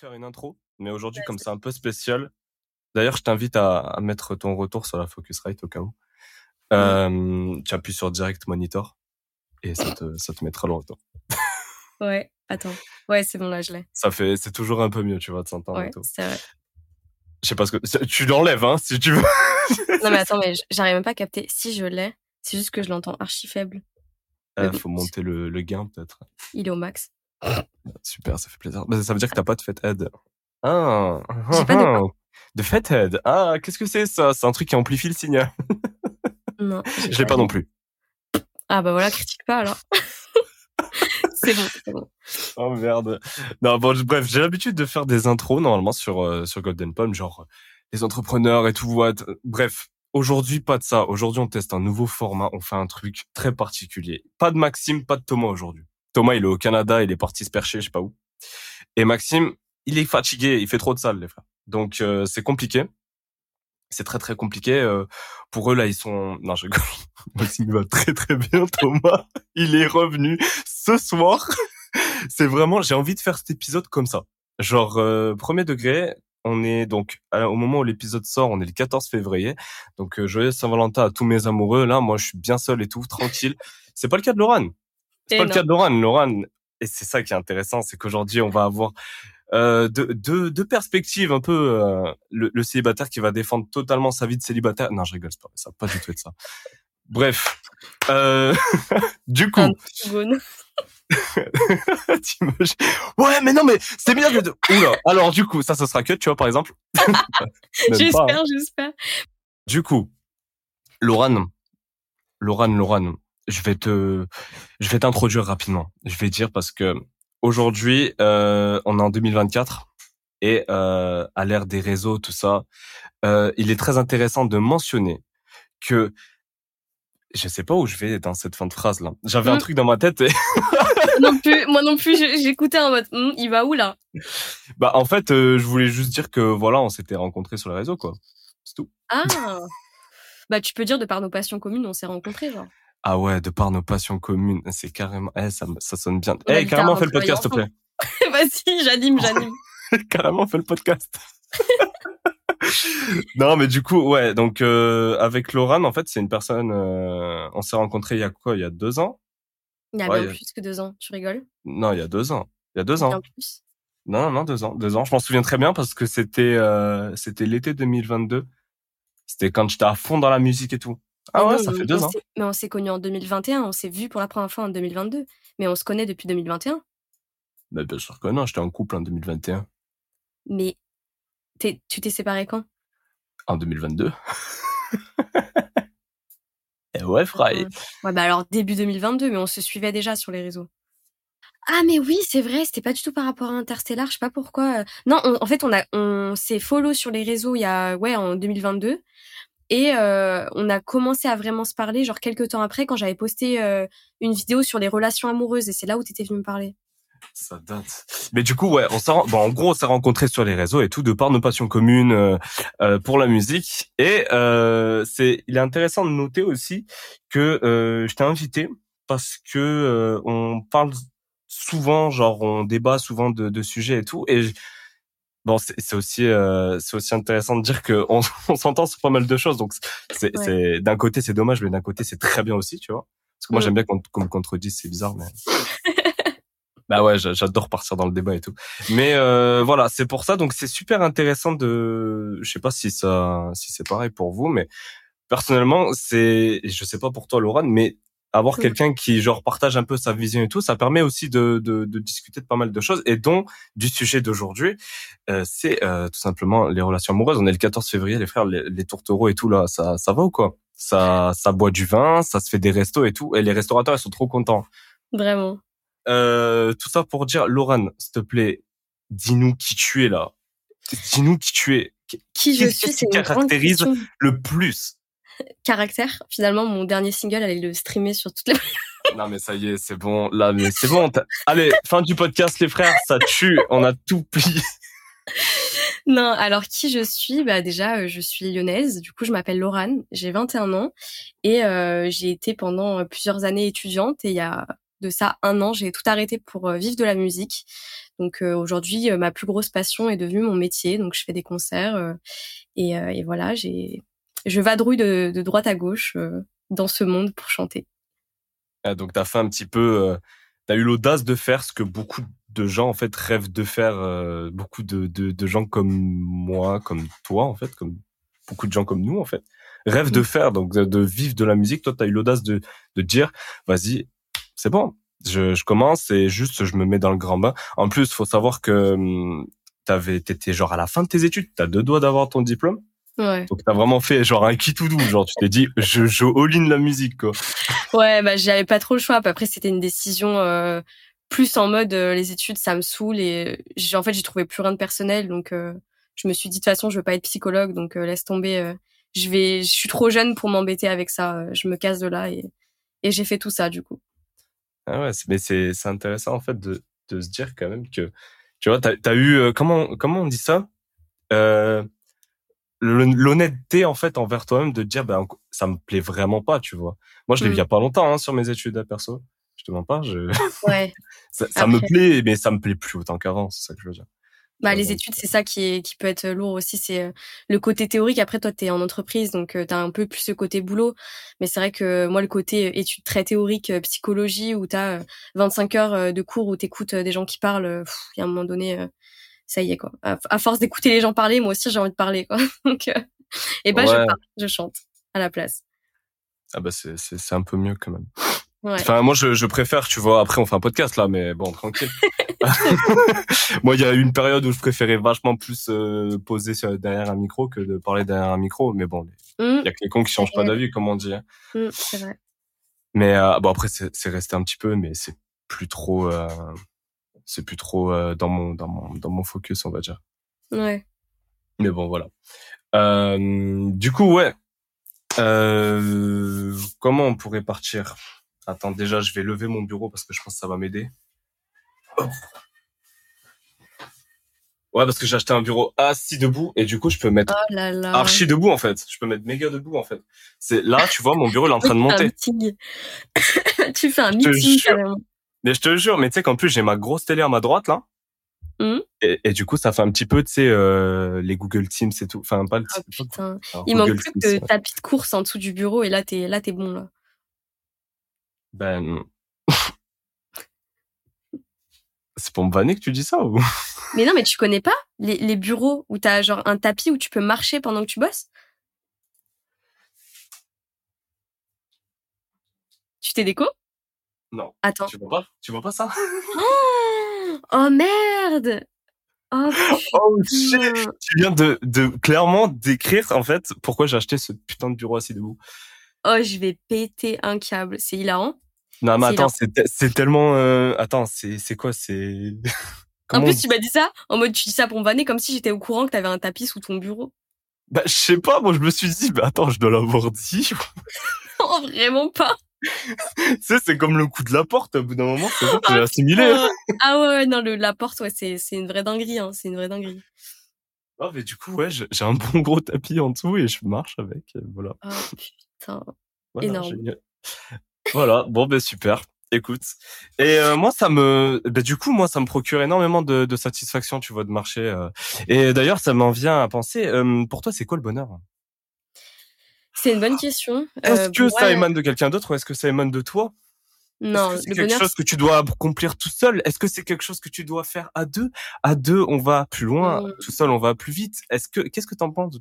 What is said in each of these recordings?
faire une intro, mais aujourd'hui, comme c'est un peu spécial, d'ailleurs, je t'invite à, à mettre ton retour sur la Focusrite au cas où. Euh, tu appuies sur Direct Monitor et ça te, ça te mettra le retour. Ouais, attends. Ouais, c'est bon, là, je l'ai. Ça fait, c'est toujours un peu mieux, tu vois, de s'entendre Ouais, et tout. c'est vrai. Je sais pas ce que, tu l'enlèves, hein, si tu veux. Non, mais attends, mais j'arrive même pas à capter. Si je l'ai, c'est juste que je l'entends archi faible. Oui. faut monter le, le gain, peut-être. Il est au max. Super, ça fait plaisir. Ça veut dire que t'as pas de Fathead. Ah, J'ai pas de quoi de Fathead. Ah, qu'est-ce que c'est ça? C'est un truc qui amplifie le signal. Non. Je l'ai pas non plus. Ah, bah voilà, critique pas alors. c'est bon, c'est bon. Oh merde. Non, bon, je- bref, j'ai l'habitude de faire des intros normalement sur euh, sur Golden Palm, genre euh, les entrepreneurs et tout. what. Bref, aujourd'hui pas de ça. Aujourd'hui, on teste un nouveau format. On fait un truc très particulier. Pas de Maxime, pas de Thomas aujourd'hui. Thomas, il est au Canada, il est parti se percher, je sais pas où. Et Maxime, il est fatigué, il fait trop de salles, les frères. Donc euh, c'est compliqué. C'est très très compliqué. euh, pour eux là, ils sont. Non, je. Maxime va très très bien. Thomas, il est revenu ce soir. c'est vraiment. J'ai envie de faire cet épisode comme ça. Genre euh, premier degré. On est donc au moment où l'épisode sort, on est le 14 février. Donc euh, joyeux Saint-Valentin à tous mes amoureux. Là, moi, je suis bien seul et tout, tranquille. C'est pas le cas de Laurent. C'est pas le cas de Laurent. Laurent, et c'est ça qui est intéressant, c'est qu'aujourd'hui, on va avoir euh, deux, deux, deux perspectives un peu. euh, le, le célibataire qui va défendre totalement sa vie de célibataire. Non, je rigole, c'est pas ça, pas du tout être ça. Bref, euh, du coup, ouais, mais non, mais c'est bien que. de- Oula. Alors du coup, ça, ce sera que, tu vois, par exemple. Hein. J'espère, j'espère. Du coup, Laurent, Laurent, Laurent, je vais te, je vais t'introduire rapidement. Je vais dire parce que aujourd'hui, euh, on est en 2024 et euh, à l'ère des réseaux, tout ça, euh, il est très intéressant de mentionner que je sais pas où je vais dans cette fin de phrase là. J'avais un Mm. truc dans ma tête et non plus, moi non plus, j'écoutais en mode, Hum, il va où là? Bah en fait, euh, je voulais juste dire que voilà, on s'était rencontrés sur les réseaux quoi. C'est tout. Ah Bah, tu peux dire, de par nos passions communes, on s'est rencontrés, genre. Ah ouais, de par nos passions communes, c'est carrément, eh, ça, me- ça sonne bien. Eh, à carrément, fais le podcast, s'il te plaît. Vas-y, j'anime, j'anime. carrément fait le podcast. non, mais du coup, ouais. Donc euh, avec Laurent, en fait, c'est une personne. euh, on s'est rencontrés il y a quoi? Il y a deux ans? Il y a Ouais, bien il plus que deux ans, tu rigoles? Non, il y a deux ans. Il y a deux Bien ans. plus. Non, non, non, deux ans. Deux ans. Je m'en souviens très bien parce que c'était euh, c'était l'été 2022. C'était quand j'étais à fond dans la musique et tout. Ah Mais ouais, non, ça fait deux ans. Mais on s'est connus en 2021, on s'est vu pour la première fois en 2022. Mais on se connaît depuis 2021. Mais bien sûr que non, j'étais en couple en 2021. Mais t'es- tu t'es séparé quand? En 2022. Et ouais, Fry. Ouais, bah alors début 2022, mais on se suivait déjà sur les réseaux. Ah mais oui, c'est vrai, c'était pas du tout par rapport à Interstellar, je sais pas pourquoi. euh. Non, on- en fait, on a on s'est follow sur les réseaux il y a ouais en 2022 et euh, on a commencé à vraiment se parler genre quelques temps après quand j'avais posté euh, une vidéo sur les relations amoureuses et c'est là où t'étais venu me parler. Ça date. Mais du coup, ouais, on s'est, bon, en gros, on s'est rencontrés sur les réseaux et tout, de par nos passions communes euh, euh, pour la musique. Et euh, c'est, il est intéressant de noter aussi que euh, je t'ai invité parce que on parle souvent, genre, on débat souvent de, de sujets et tout. Et bon, c'est, aussi, euh, c'est aussi intéressant de dire que on, on s'entend sur pas mal de choses. Donc, c'est, Ouais. c'est d'un côté, c'est dommage, mais d'un côté, c'est très bien aussi, tu vois. Parce que moi, Mm. j'aime bien qu'on, qu'on me contredise, c'est bizarre, mais. Bah ouais, j'a- j'adore partir dans le débat et tout. Mais euh, voilà, c'est pour ça. Donc c'est super intéressant de. Je sais pas si ça, si c'est pareil pour vous, mais personnellement, c'est. Je sais pas pour toi, Laurent, mais avoir quelqu'un qui genre partage un peu sa vision et tout, ça permet aussi de, de, de discuter de pas mal de choses et dont du sujet d'aujourd'hui, euh, c'est euh, tout simplement les relations amoureuses. On est le 14 février, les frères, les, les tourtereaux et tout là, ça, ça va ou quoi? Ça, ça boit du vin, ça se fait des restos et tout, et les restaurateurs ils sont trop contents. Vraiment. Euh, tout ça pour dire, Laurent, s'il te plaît, dis-nous qui tu es là. Dis-nous qui tu es. Qui je suis, qui caractérise le plus Caractère. Finalement, mon dernier single allait le streamer sur toutes les. Non mais ça y est, c'est bon. Là, mais c'est bon. Allez, fin du podcast, les frères. Ça tue. On a tout plié. Non, alors qui je suis? Bah déjà, euh, je suis lyonnaise. Du coup, je m'appelle Laurane. J'ai 21 ans et euh, j'ai été pendant euh, plusieurs années étudiante. Et il y a de ça un an, j'ai tout arrêté pour vivre de la musique. Donc aujourd'hui, ma plus grosse passion est devenue mon métier. Donc je fais des concerts et, et, voilà, j'ai je vadrouille de, de droite à gauche dans ce monde pour chanter. Ah, donc t'as fait un petit peu, t'as eu l'audace de faire ce que beaucoup de gens en fait rêvent de faire, beaucoup de, de, de gens comme moi, comme toi en fait, comme beaucoup de gens comme nous en fait rêvent de mmh. faire, donc de, vivre de la musique. Toi, tu as eu l'audace de, de dire, vas-y, c'est bon, je, je, commence et juste je me mets dans le grand bain. En plus, faut savoir que hum, t'avais, t'étais genre à la fin de tes études, t'as deux doigts d'avoir ton diplôme. Ouais. Donc t'as vraiment fait genre un qui tout doux, genre tu t'es dit je je all la musique quoi. Ouais, bah j'avais pas trop le choix. Après c'était une décision euh, plus en mode euh, les études ça me saoule et j'ai en fait j'ai trouvé plus rien de personnel donc euh, je me suis dit de toute façon je veux pas être psychologue donc laisse tomber je vais, je suis trop jeune pour m'embêter avec ça. Je me casse de là et, et j'ai fait tout ça du coup. Ah ouais, mais c'est c'est intéressant en fait de de se dire quand même que tu vois, t'as as eu comment comment on dit ça? Euh, L'honnêteté en fait envers toi-même de dire ben ça me plaît vraiment pas, tu vois. Moi je l'ai vu il y a pas longtemps hein, sur mes études à perso. Je te mens pas, je ouais. ça, ça me plaît mais ça me plaît plus autant qu'avant, c'est ça que je veux dire. Bah, les études, c'est ça qui, est, qui peut être lourd aussi. C'est euh, le côté théorique. Après, toi, tu es en entreprise, donc euh, tu as un peu plus ce côté boulot. Mais c'est vrai que moi, le côté euh, études très théoriques, psychologie, où tu as 25 heures de cours où tu écoutes des gens qui parlent, il y a un moment donné, ça y est, quoi. À, force d'écouter les gens parler, moi aussi, j'ai envie de parler, quoi. donc, et bah, je parle, je chante à la place. Ah bah, c'est un peu mieux quand même. Enfin, moi, je, je préfère, tu vois, après, on fait un podcast là, mais bon, tranquille. moi, il y a eu une période où je préférais vachement plus euh, poser derrière un micro que de parler derrière un micro. Mais bon, il mmh. y a que les cons qui changent pas d'avis, comme on dit. Hein. Mmh, c'est vrai. Mais euh, bon, après, c'est resté un petit peu, mais c'est plus trop, euh, c'est plus trop euh, dans mon dans mon dans mon focus, on va dire. Ouais. Mais bon, voilà. du coup, ouais. comment on pourrait partir? Attends, déjà, je vais lever mon bureau parce que je pense que ça va m'aider. Ouais, parce que j'ai acheté un bureau assis debout et du coup, je peux mettre oh archi debout en fait. Je peux mettre méga debout en fait. C'est là, tu vois, mon bureau il est en train de monter. tu fais un meeting carrément. Mais je te jure, mais tu sais qu'en plus j'ai ma grosse télé à ma droite là. Mmh. Et, du coup, ça fait un petit peu, tu sais, euh, les Google Teams et tout. Enfin, pas le. Oh, putain. il manque plus que tapis de course en dessous du bureau et là, t'es là, t'es bon là. Ben. C'est pour me vanner que tu dis ça ou? Mais non, mais tu connais pas les, les bureaux où t'as genre un tapis où tu peux marcher pendant que tu bosses? Tu t'es déco Non. Attends. Tu vois pas? Tu vois pas ça? Oh, merde Oh, oh shit Tu viens de, de clairement décrire en fait pourquoi j'ai acheté ce putain de bureau assis debout. Oh, je vais péter un câble. C'est hilarant. Non, mais attends, c'est tellement. Euh... Attends, c'est quoi C'est. en plus, tu m'as dit ça en mode tu dis ça pour me vanner comme si j'étais au courant que t'avais un tapis sous ton bureau. Bah, je sais pas, moi je me suis dit, bah attends, je dois l'avoir dit. oh, vraiment pas. Tu sais, c'est comme le coup de la porte, au bout d'un moment, c'est bon, j'ai ah, assimilé. ah ouais, non, le, la porte, ouais, c'est une vraie dinguerie, hein, c'est une vraie dinguerie. Ah, mais du coup, ouais, j'ai un bon gros tapis en dessous et je marche avec, voilà. Oh putain, énorme. voilà, bon ben super. Écoute, et euh, moi ça me, ben, du coup moi ça me procure énormément de, de satisfaction, tu vois, de marcher. Euh. Et d'ailleurs ça m'en vient à penser. Euh, pour toi, c'est quoi le bonheur? C'est une bonne question. Est-ce que ça émane de quelqu'un d'autre ou est-ce que ça émane de toi? Non, c'est quelque chose que tu dois accomplir tout seul? Est-ce que c'est quelque chose que tu dois faire à deux? À deux, on va plus loin. Mmh. Tout seul, on va plus vite. Est-ce que qu'est-ce que t'en penses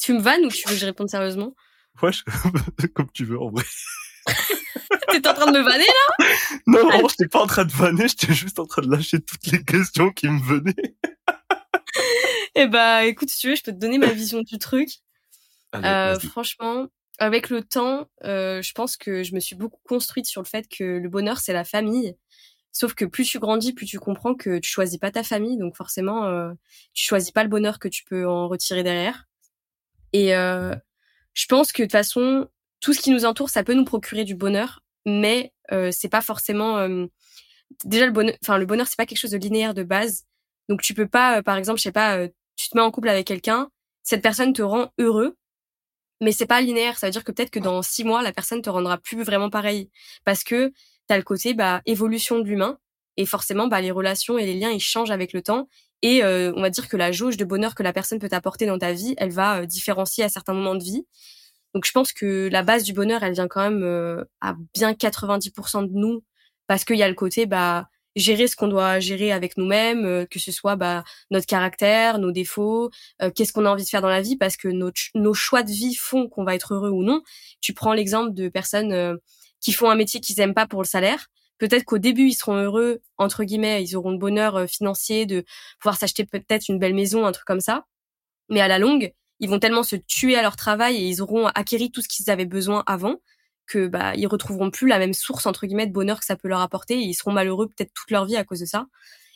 Tu me vannes ou tu veux que je réponde sérieusement? Ouais, comme tu veux en vrai. T'es en train de me vanner là? Non, non, j'étais pas en train de vanner, j'étais juste en train de lâcher toutes les questions qui me venaient. eh bah, écoute, si tu veux, je peux te donner ma vision du truc. Euh, franchement, avec le temps, euh, je pense que je me suis beaucoup construite sur le fait que le bonheur, c'est la famille. Sauf que plus tu grandis, plus tu comprends que tu choisis pas ta famille, donc forcément, euh, tu choisis pas le bonheur que tu peux en retirer derrière. Et euh, je pense que de toute façon, tout ce qui nous entoure, ça peut nous procurer du bonheur, mais euh, c'est pas forcément euh, déjà le bonheur. Enfin, le bonheur, c'est pas quelque chose de linéaire de base. Donc, tu peux pas, euh, par exemple, je sais pas, tu te mets en couple avec quelqu'un, cette personne te rend heureux, Mais c'est pas linéaire. Ça veut dire que peut-être que dans six mois, la personne te rendra plus vraiment pareil. Parce que t'as le côté, bah, évolution de l'humain. Et forcément, bah, les relations et les liens, ils changent avec le temps. Et euh, on va dire que la jauge de bonheur que la personne peut t'apporter dans ta vie, elle va euh, différencier à certains moments de vie. Donc je pense que la base du bonheur, elle vient quand même euh, à bien 90% de nous, parce qu'il y a le côté bah gérer ce qu'on doit gérer avec nous-mêmes, que ce soit bah, notre caractère, nos défauts, qu'est-ce qu'on a envie de faire dans la vie, parce que nos, nos choix de vie font qu'on va être heureux ou non. Tu prends l'exemple de personnes qui font un métier qu'ils aiment pas pour le salaire, Peut-être qu'au début, ils seront heureux, entre guillemets, ils auront le bonheur euh, financier de pouvoir s'acheter peut-être une belle maison, un truc comme ça. Mais à la longue, ils vont tellement se tuer à leur travail et ils auront acquéri tout ce qu'ils avaient besoin avant que bah retrouveront plus la même source entre guillemets de bonheur que ça peut leur apporter et ils seront malheureux peut-être toute leur vie à cause de ça.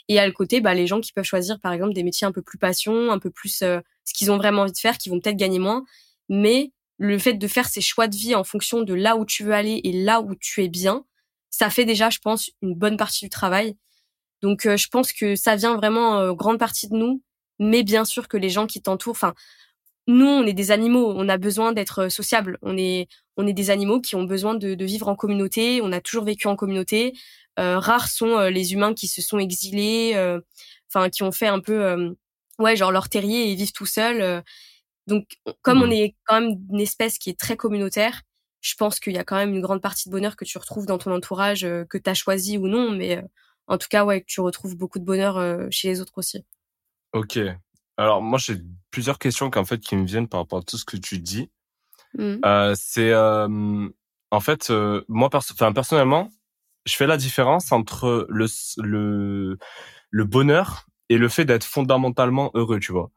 Et à le côté, bah les gens qui peuvent choisir par exemple des métiers un peu plus passion, un peu plus euh, ce qu'ils ont vraiment envie de faire, qui vont peut-être gagner moins, mais le fait de faire ses choix de vie en fonction de là où tu veux aller et là où tu es bien, ça fait déjà, je pense, une bonne partie du travail. Donc, euh, je pense que ça vient vraiment euh, grande partie de nous, mais bien sûr que les gens qui t'entourent, nous, on est des animaux, on a besoin d'être euh, sociables. On est, on est des animaux qui ont besoin de, de vivre en communauté. On a toujours vécu en communauté. rares sont les humains qui se sont exilés, enfin, qui ont fait un peu, ouais, genre leur terrier et vivent tout seuls. donc, comme on mmh. est quand même une espèce qui est très communautaire, je pense qu'il y a quand même une grande partie de bonheur que tu retrouves dans ton entourage, euh, que tu as choisi ou non, mais euh, en tout cas, ouais, que tu retrouves beaucoup de bonheur euh, chez les autres aussi. Ok. Alors moi, j'ai plusieurs questions qu'en fait qui me viennent par rapport à tout ce que tu dis. Mmh. c'est en fait moi personnellement, je fais la différence entre le le le bonheur et le fait d'être fondamentalement heureux, tu vois.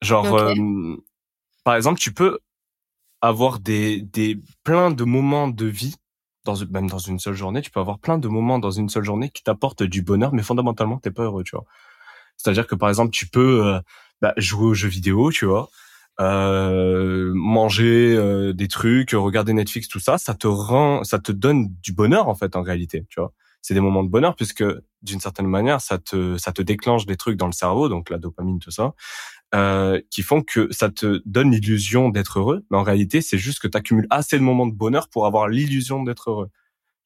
Genre par exemple, tu peux avoir des, des plein de moments de vie dans même dans une seule journée, tu peux avoir plein de moments dans une seule journée qui t'apportent du bonheur, mais fondamentalement t'es pas heureux, tu vois. C'est-à-dire que par exemple, tu peux euh, bah, jouer aux jeux vidéo, tu vois, euh, manger euh, des trucs, regarder Netflix, tout ça, ça te rend, ça te donne du bonheur en fait en réalité, tu vois. C'est des moments de bonheur puisque d'une certaine manière, ça te ça te déclenche des trucs dans le cerveau, donc la dopamine, tout ça, euh, qui font que ça te donne l'illusion d'être heureux, mais en réalité, c'est juste que tu accumules assez de moments de bonheur pour avoir l'illusion d'être heureux.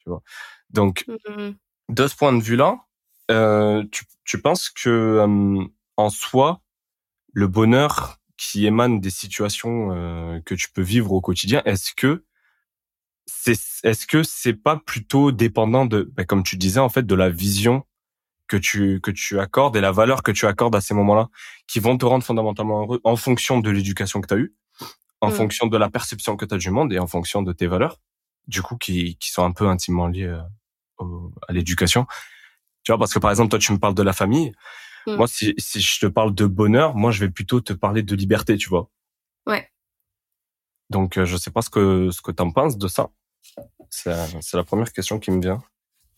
Tu vois. Donc, mmh de ce point de vue-là, tu, tu penses que euh, en soi, le bonheur qui émane des situations euh, que tu peux vivre au quotidien, est-ce que c'est est-ce que c'est pas plutôt dépendant de, ben, comme tu disais en fait, de la vision que tu que tu accordes et la valeur que tu accordes à ces moments-là qui vont te rendre fondamentalement heureux en fonction de l'éducation que tu as eue, en mm. fonction de la perception que tu as du monde et en fonction de tes valeurs, du coup qui qui sont un peu intimement liées euh, à l'éducation? Tu vois parce que par exemple toi tu me parles de la famille, mm. moi si si je te parle de bonheur, moi je vais plutôt te parler de liberté, tu vois. Ouais. Donc euh, je sais pas ce que ce que tu en penses de ça. C'est c'est la première question qui me vient.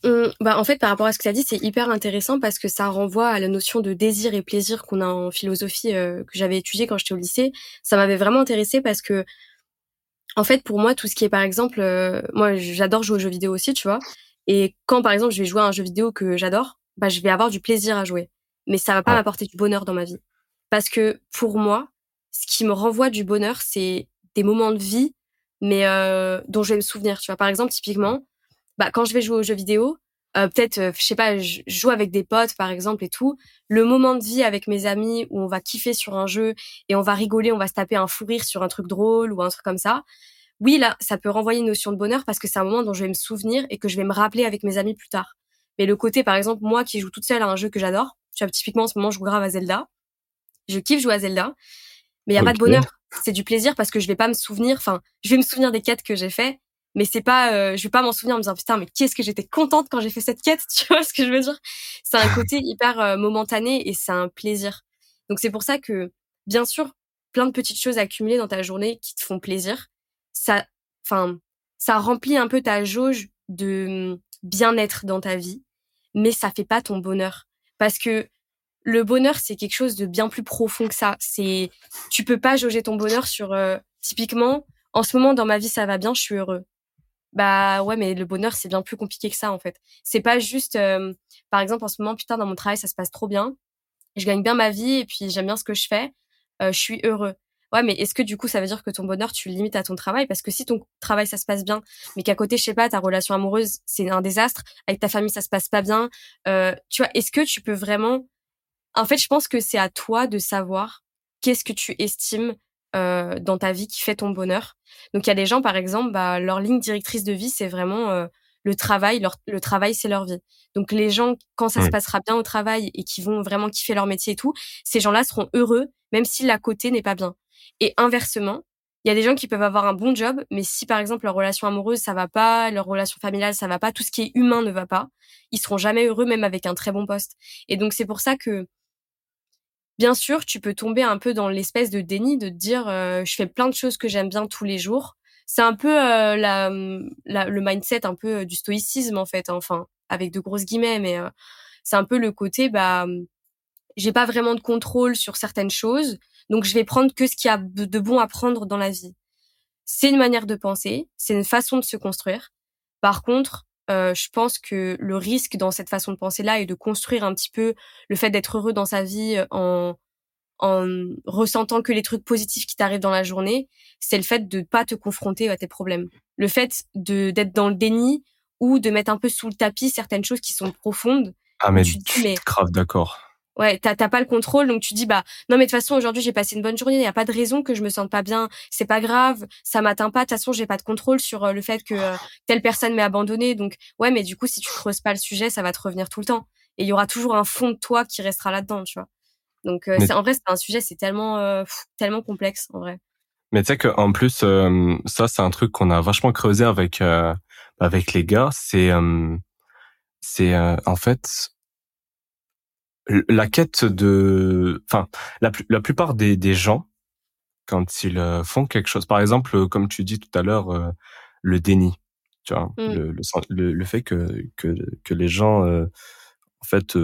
Hum, bah en fait, par rapport à ce que tu as dit, c'est hyper intéressant parce que ça renvoie à la notion de désir et plaisir qu'on a en philosophie euh, que j'avais étudié quand j'étais au lycée. Ça m'avait vraiment intéressé parce que, en fait, pour moi, tout ce qui est, par exemple, euh, moi, j'adore jouer aux jeux vidéo aussi, tu vois. Et quand, par exemple, je vais jouer à un jeu vidéo que j'adore, bah, je vais avoir du plaisir à jouer. Mais ça va pas m'apporter du bonheur dans ma vie. Parce que, pour moi, ce qui me renvoie du bonheur, c'est des moments de vie, mais euh, dont je vais me souvenir, tu vois. Par exemple, typiquement, bah quand je vais jouer aux jeux vidéo, euh, peut-être euh, je sais pas, je joue avec des potes par exemple et tout, le moment de vie avec mes amis où on va kiffer sur un jeu et on va rigoler, on va se taper un fou rire sur un truc drôle ou un truc comme ça. Oui, là, ça peut renvoyer une notion de bonheur parce que c'est un moment dont je vais me souvenir et que je vais me rappeler avec mes amis plus tard. Mais le côté, par exemple, moi qui joue toute seule à un jeu que j'adore, tu vois, typiquement en ce moment, je joue grave à Zelda. Je kiffe jouer à Zelda. Mais il y a pas de bonheur. C'est du plaisir parce que je vais pas me souvenir, enfin, je vais me souvenir des quêtes que j'ai fait, mais c'est pas euh, je vais pas m'en souvenir en me disant putain mais qu'est-ce que j'étais contente quand j'ai fait cette quête tu vois ce que je veux dire? C'est un côté hyper euh, momentané et c'est un plaisir donc c'est pour ça que bien sûr plein de petites choses accumulées dans ta journée qui te font plaisir ça enfin ça remplit un peu ta jauge de hum, bien-être dans ta vie mais ça fait pas ton bonheur parce que le bonheur c'est quelque chose de bien plus profond que ça c'est tu peux pas jauger ton bonheur sur euh, typiquement en ce moment dans ma vie ça va bien je suis heureux bah ouais, mais le bonheur, c'est bien plus compliqué que ça, en fait. C'est pas juste, euh, par exemple, en ce moment, putain, dans mon travail, ça se passe trop bien. Je gagne bien ma vie et puis j'aime bien ce que je fais. Euh, je suis heureux. Ouais, mais est-ce que du coup, ça veut dire que ton bonheur, tu le limites à ton travail? Parce que si ton travail, ça se passe bien, mais qu'à côté, je sais pas, ta relation amoureuse, c'est un désastre, avec ta famille, ça se passe pas bien, euh, tu vois, est-ce que tu peux vraiment... En fait, je pense que c'est à toi de savoir qu'est-ce que tu estimes euh, dans ta vie qui fait ton bonheur. Donc, il y a des gens, par exemple, bah, leur ligne directrice de vie, c'est vraiment... Euh, le travail, leur, le travail, c'est leur vie. Donc les gens, quand ça se passera bien au travail et qui vont vraiment kiffer leur métier et tout, ces gens-là seront heureux, même si la côté n'est pas bien. Et inversement, il y a des gens qui peuvent avoir un bon job, mais si par exemple leur relation amoureuse ça va pas, leur relation familiale ça va pas, tout ce qui est humain ne va pas, ils seront jamais heureux même avec un très bon poste. Et donc c'est pour ça que bien sûr tu peux tomber un peu dans l'espèce de déni de te dire euh, je fais plein de choses que j'aime bien tous les jours. C'est un peu euh, la, le mindset un peu euh, du stoïcisme en fait, hein, enfin avec de grosses guillemets, mais c'est un peu le côté bah j'ai pas vraiment de contrôle sur certaines choses donc je vais prendre que ce qu'il y a de bon à prendre dans la vie. C'est une manière de penser, c'est une façon de se construire. Par contre, euh, je pense que le risque dans cette façon de penser-là est de construire un petit peu le fait d'être heureux dans sa vie euh, en, en ressentant que les trucs positifs qui t'arrivent dans la journée, c'est le fait de pas te confronter à tes problèmes. Le fait de d'être dans le déni ou de mettre un peu sous le tapis certaines choses qui sont profondes. Ah mais tu suis grave d'accord ouais, t'as pas le contrôle, donc tu dis bah non mais de toute façon aujourd'hui j'ai passé une bonne journée, il y a pas de raison que je me sente pas bien, c'est pas grave, ça m'atteint pas, de toute façon j'ai pas de contrôle sur euh, le fait que euh, telle personne m'ait abandonné, donc ouais mais du coup si tu creuses pas le sujet, ça va te revenir tout le temps et il y aura toujours un fond de toi qui restera là-dedans, tu vois. Donc euh, c'est en vrai c'est un sujet c'est tellement tellement complexe en vrai. Mais tu sais que en plus ça c'est un truc qu'on a vachement creusé avec avec les gars, c'est c'est en fait la quête de, enfin, la, la plupart des, des gens, quand ils euh, font quelque chose, par exemple, euh, comme tu dis tout à l'heure, euh, le déni, tu vois, mmh. le, le, le, fait que, que, que les gens, en fait,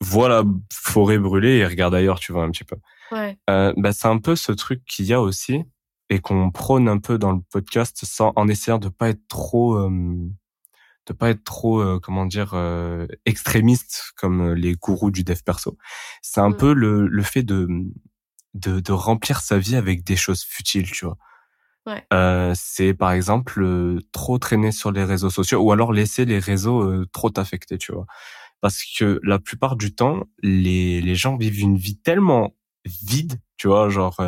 voient la forêt brûler et regardent ailleurs, tu vois, un petit peu. Ouais. bah, c'est un peu ce truc qu'il y a aussi et qu'on prône un peu dans le podcast sans, en essayant de pas être trop, de pas être trop euh, comment dire euh, extrémiste comme euh, les gourous du dev perso. C'est un mmh. peu le, le fait de, de, de remplir sa vie avec des choses futiles, tu vois. Ouais. Euh, c'est par exemple trop traîner sur les réseaux sociaux ou alors laisser les réseaux trop t'affecter, tu vois. Parce que la plupart du temps, les, les gens vivent une vie tellement vide, tu vois, genre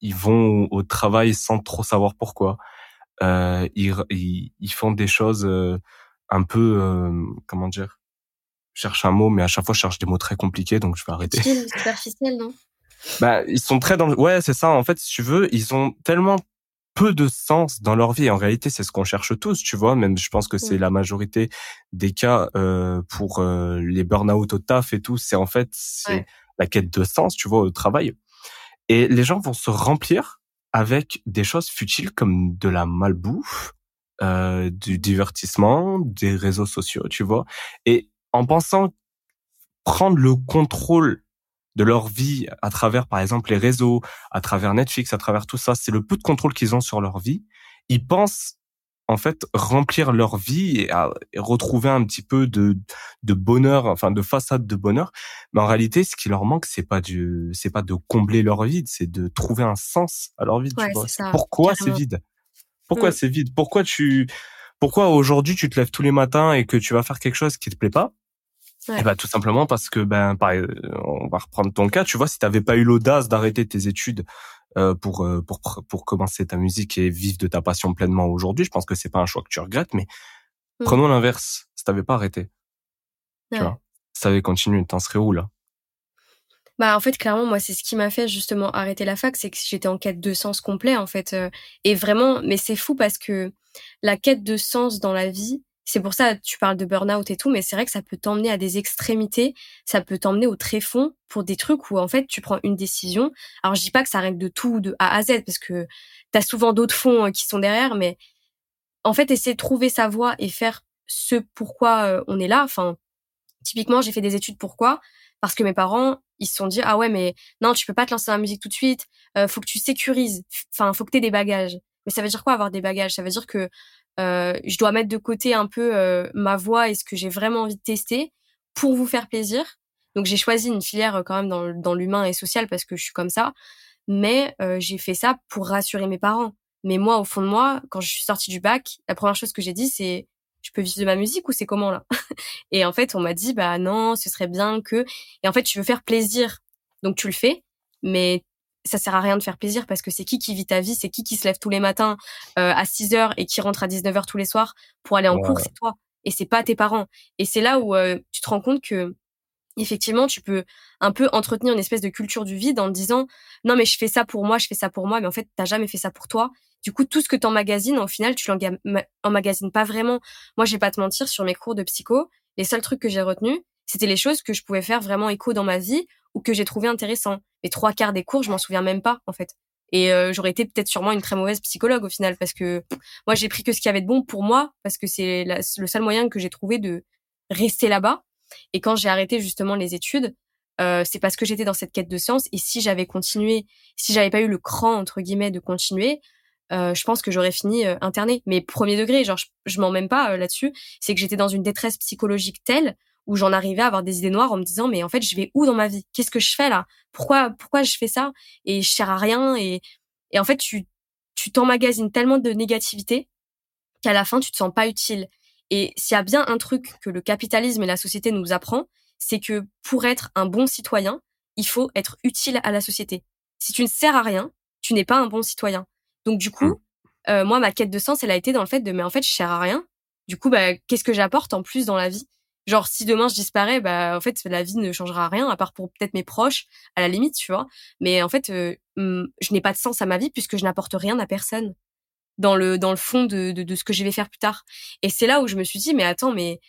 ils vont au travail sans trop savoir pourquoi euh, ils, ils, font des choses euh, un peu, euh, comment dire, je cherche un mot, mais à chaque fois je cherche des mots très compliqués, donc je vais arrêter. Superficiel, non? Bah, ils sont très dans. Le... Ouais, c'est ça. En fait, si tu veux, ils ont tellement peu de sens dans leur vie. En réalité, c'est ce qu'on cherche tous, tu vois. Même, je pense que c'est la majorité des cas euh, pour euh, les burn-out au taf et tout. C'est en fait c'est la quête de sens, tu vois, au travail. Et les gens vont se remplir avec des choses futiles comme de la malbouffe, euh, du divertissement, des réseaux sociaux, tu vois. Et en pensant prendre le contrôle de leur vie à travers, par exemple, les réseaux, à travers Netflix, à travers tout ça, c'est le peu de contrôle qu'ils ont sur leur vie. Ils pensent en fait remplir leur vie et, retrouver un petit peu de, de bonheur, enfin de façade de bonheur. Mais en réalité, ce qui leur manque, c'est pas du, c'est pas de combler leur vide, c'est de trouver un sens à leur tu vois. Pourquoi c'est vide? Pourquoi mm. c'est vide? Pourquoi tu, pourquoi aujourd'hui tu te lèves tous les matins et que tu vas faire quelque chose qui te plaît pas? Ouais. Eh ben, tout simplement parce que ben on va reprendre ton cas, tu vois, si tu n'avais pas eu l'audace d'arrêter tes études pour, euh, pour pour commencer ta musique et vivre de ta passion pleinement aujourd'hui. Je pense que c'est pas un choix que tu regrettes, mais mmh. prenons l'inverse. Si t'avais pas arrêté, tu vois, si t'avais continué, t'en serais où là? Bah en fait clairement moi c'est ce qui m'a fait justement arrêter la fac, c'est que j'étais en quête de sens complet en fait euh, et vraiment mais c'est fou parce que la quête de sens dans la vie, c'est pour ça tu parles de burn-out et tout, mais c'est vrai que ça peut t'emmener à des extrémités, ça peut t'emmener au tréfonds pour des trucs où en fait tu prends une décision. Alors je dis pas que ça règle de tout de A à Z parce que t'as souvent d'autres fonds euh, qui sont derrière, mais en fait essayer de trouver sa voie et faire ce pourquoi euh, on est là. Enfin, typiquement j'ai fait des études pourquoi? Parce que mes parents ils se sont dit ah ouais mais non tu peux pas te lancer dans la musique tout de suite, euh, faut que tu sécurises, enfin faut que t'aies des bagages. Mais ça veut dire quoi avoir des bagages? Ça veut dire que je dois mettre de côté un peu euh, ma voix et ce que j'ai vraiment envie de tester pour vous faire plaisir. Donc j'ai choisi une filière euh, quand même dans, dans l'humain et social parce que je suis comme ça. mais j'ai fait ça pour rassurer mes parents. Mais moi, au fond de moi, quand je suis sortie du bac, la première chose que j'ai dit, c'est je peux vivre de ma musique ou c'est comment là? Et en fait, on m'a dit bah non, ce serait bien que. Et en fait, tu veux faire plaisir, donc tu le fais, mais ça sert à rien de faire plaisir parce que c'est qui qui vit ta vie, c'est qui qui se lève tous les matins euh, à 6 heures et qui rentre à 19 heures tous les soirs pour aller en cours, c'est toi et c'est pas tes parents. Et c'est là où euh, tu te rends compte que effectivement, tu peux un peu entretenir une espèce de culture du vide en te disant non mais je fais ça pour moi, je fais ça pour moi, mais en fait t'as jamais fait ça pour toi. Du coup, tout ce que t'emmagasines, au final, tu l'emmagasines pas vraiment. Moi, je vais pas te mentir, sur mes cours de psycho, les seuls trucs que j'ai retenus, c'était les choses que je pouvais faire vraiment écho dans ma vie ou que j'ai trouvé intéressant. Les trois quarts des cours, je m'en souviens même pas, en fait. Et euh, j'aurais été peut-être sûrement une très mauvaise psychologue au final parce que moi j'ai pris que ce qui avait de bon pour moi parce que c'est le seul moyen que j'ai trouvé de rester là-bas. Et quand j'ai arrêté justement les études, euh, c'est parce que j'étais dans cette quête de science. Et si j'avais continué, si j'avais pas eu le cran entre guillemets de continuer, euh, je pense que j'aurais fini euh, internée. Mais premier degré, genre je, je m'en même pas euh, là-dessus. C'est que j'étais dans une détresse psychologique telle où j'en arrivais à avoir des idées noires en me disant mais en fait je vais où dans ma vie? Qu'est-ce que je fais là? Pourquoi pourquoi je fais ça? Et je sers à rien et et en fait tu tu t'emmagasines tellement de négativité qu'à la fin tu te sens pas utile. Et s'il y a bien un truc que le capitalisme et la société nous apprend, c'est que pour être un bon citoyen, il faut être utile à la société. Si tu ne sers à rien, tu n'es pas un bon citoyen. Donc du coup, mmh. euh, moi, ma quête de sens, elle a été dans le fait de, mais en fait, je sers à rien. Du coup, bah, qu'est-ce que j'apporte en plus dans la vie? Genre, si demain je disparais, bah, en fait, la vie ne changera rien, à part pour peut-être mes proches, à la limite, tu vois. Mais en fait, euh, mmh, je n'ai pas de sens à ma vie puisque je n'apporte rien à personne dans le dans le fond de, de, de ce que je vais faire plus tard. Et c'est là où je me suis dit, mais attends, mais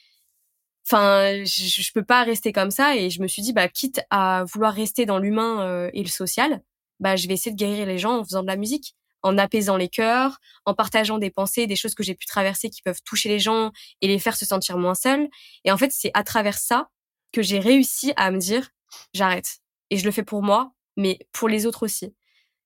enfin, je, je peux pas rester comme ça. Et je me suis dit, bah, quitte à vouloir rester dans l'humain euh, et le social, bah, je vais essayer de guérir les gens en faisant de la musique en apaisant les cœurs, en partageant des pensées, des choses que j'ai pu traverser qui peuvent toucher les gens et les faire se sentir moins seuls. Et en fait, c'est à travers ça que j'ai réussi à me dire j'arrête. Et je le fais pour moi, mais pour les autres aussi.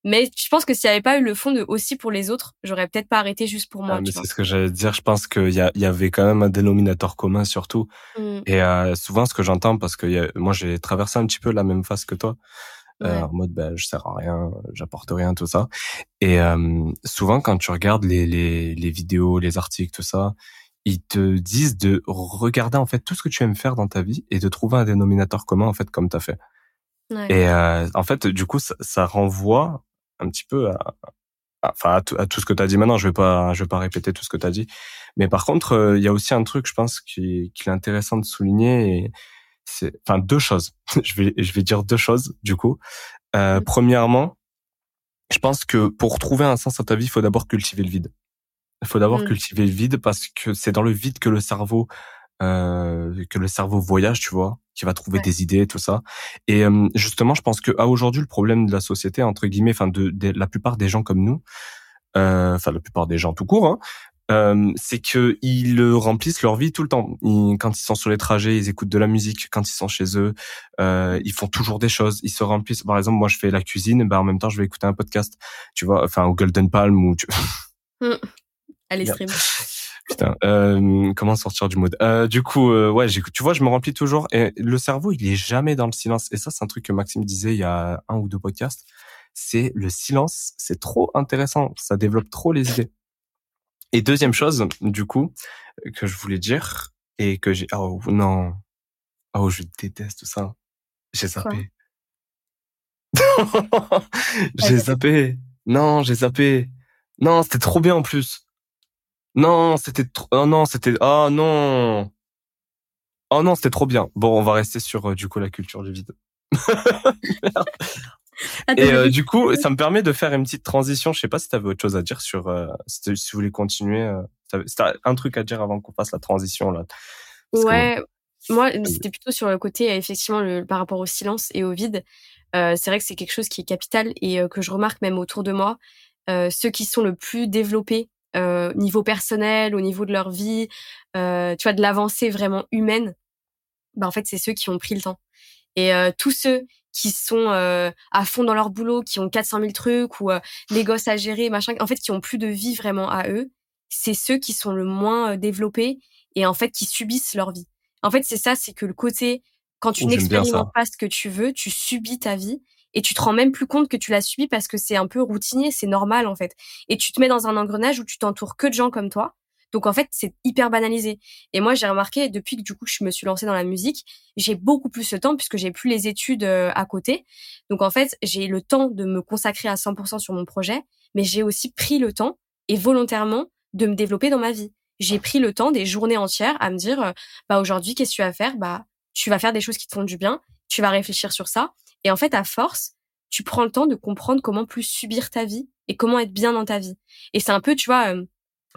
Mais je pense que s'il n'y avait pas eu le fond de aussi pour les autres, j'aurais peut-être pas arrêté juste pour moi. Ah, mais c'est ce que j'allais dire. Je pense qu'il y, y avait quand même un dénominateur commun surtout. Mmh. Et euh, souvent, ce que j'entends, parce que moi, j'ai traversé un petit peu la même phase que toi, euh, en mode ben je sers à rien, j'apporte rien, tout ça. Et euh, souvent quand tu regardes les, les, les vidéos, les articles, tout ça, ils te disent de regarder en fait tout ce que tu aimes faire dans ta vie et de trouver un dénominateur commun en fait comme tu as fait. Ouais. Et euh, en fait, du coup, ça, ça, renvoie un petit peu à, enfin à, tout ce que tu as dit maintenant. Je vais pas, je vais pas répéter tout ce que tu as dit. Mais par contre, il y a aussi un truc, je pense, qui, qui est intéressant de souligner. Et, c'est enfin deux choses. je vais je vais dire deux choses du coup. Euh, premièrement, je pense que pour trouver un sens à ta vie, il faut d'abord cultiver le vide. Il faut d'abord mmh. cultiver le vide parce que c'est dans le vide que le cerveau euh, que le cerveau voyage, tu vois, qui va trouver des idées, tout ça. Et euh, justement, je pense que à aujourd'hui, le problème de la société, entre guillemets, enfin de, de, la plupart des gens comme nous, euh, enfin la plupart des gens tout court, hein, euh, c'est que ils remplissent leur vie tout le temps. quand ils sont sur les trajets, ils écoutent de la musique. Quand ils sont chez eux, euh, ils font toujours des choses. Ils se remplissent. Par exemple, moi, je fais la cuisine, bah en même temps, je vais écouter un podcast. Tu vois, enfin, au Golden Palm ou. Tu... Mmh. Allez, stream. Putain, euh, comment sortir du mode? Euh, Du coup, euh, ouais, j'écoute. Tu vois, je me remplis toujours. Et le cerveau, il est jamais dans le silence. Et ça, c'est un truc que Maxime disait il y a un ou deux podcasts. C'est le silence. C'est trop intéressant. Ça développe trop les idées. Et deuxième chose, du coup, que je voulais dire, et que j'ai... Oh non. Oh, je déteste ça. J'ai zappé. j'ai zappé. Non, j'ai zappé. Non, c'était trop bien en plus. Non, c'était trop... Oh non, c'était... Oh non. Oh non, c'était trop bien. Bon, on va rester sur, euh, du coup, la culture du vide. Et euh, du coup, ça me permet de faire une petite transition. Je sais pas si tu avais autre chose à dire sur euh, si, tu voulais continuer. Euh, si un truc à dire avant qu'on fasse la transition là. ouais, moi c'était plutôt sur le côté effectivement le, par rapport au silence et au vide. Euh, c'est vrai que c'est quelque chose qui est capital et que je remarque même autour de moi. ceux qui sont le plus développés au niveau personnel, au niveau de leur vie, tu vois, de l'avancée vraiment humaine, bah en fait c'est ceux qui ont pris le temps. Et tous ceux qui sont euh, à fond dans leur boulot, qui ont 400 000 trucs ou euh, les gosses à gérer, machin, en fait, qui ont plus de vie vraiment à eux, c'est ceux qui sont le moins euh, développés et en fait qui subissent leur vie. En fait, c'est ça, c'est que le côté quand tu oh, n'expérimentes pas ce que tu veux, tu subis ta vie et tu te rends même plus compte que tu l'as subi parce que c'est un peu routinier, c'est normal en fait. Et tu te mets dans un engrenage où tu t'entoures que de gens comme toi. Donc en fait, c'est hyper banalisé. Et moi, j'ai remarqué depuis que du coup je me suis lancée dans la musique, j'ai beaucoup plus de temps puisque j'ai plus les études euh, à côté. Donc en fait, j'ai le temps de me consacrer à 100% sur mon projet, mais j'ai aussi pris le temps et volontairement de me développer dans ma vie. J'ai pris le temps des journées entières à me dire, euh, bah aujourd'hui, qu'est-ce que tu vas faire? Bah tu vas faire des choses qui te font du bien, tu vas réfléchir sur ça. Et en fait, à force, tu prends le temps de comprendre comment plus subir ta vie et comment être bien dans ta vie. Et c'est un peu, tu vois, euh,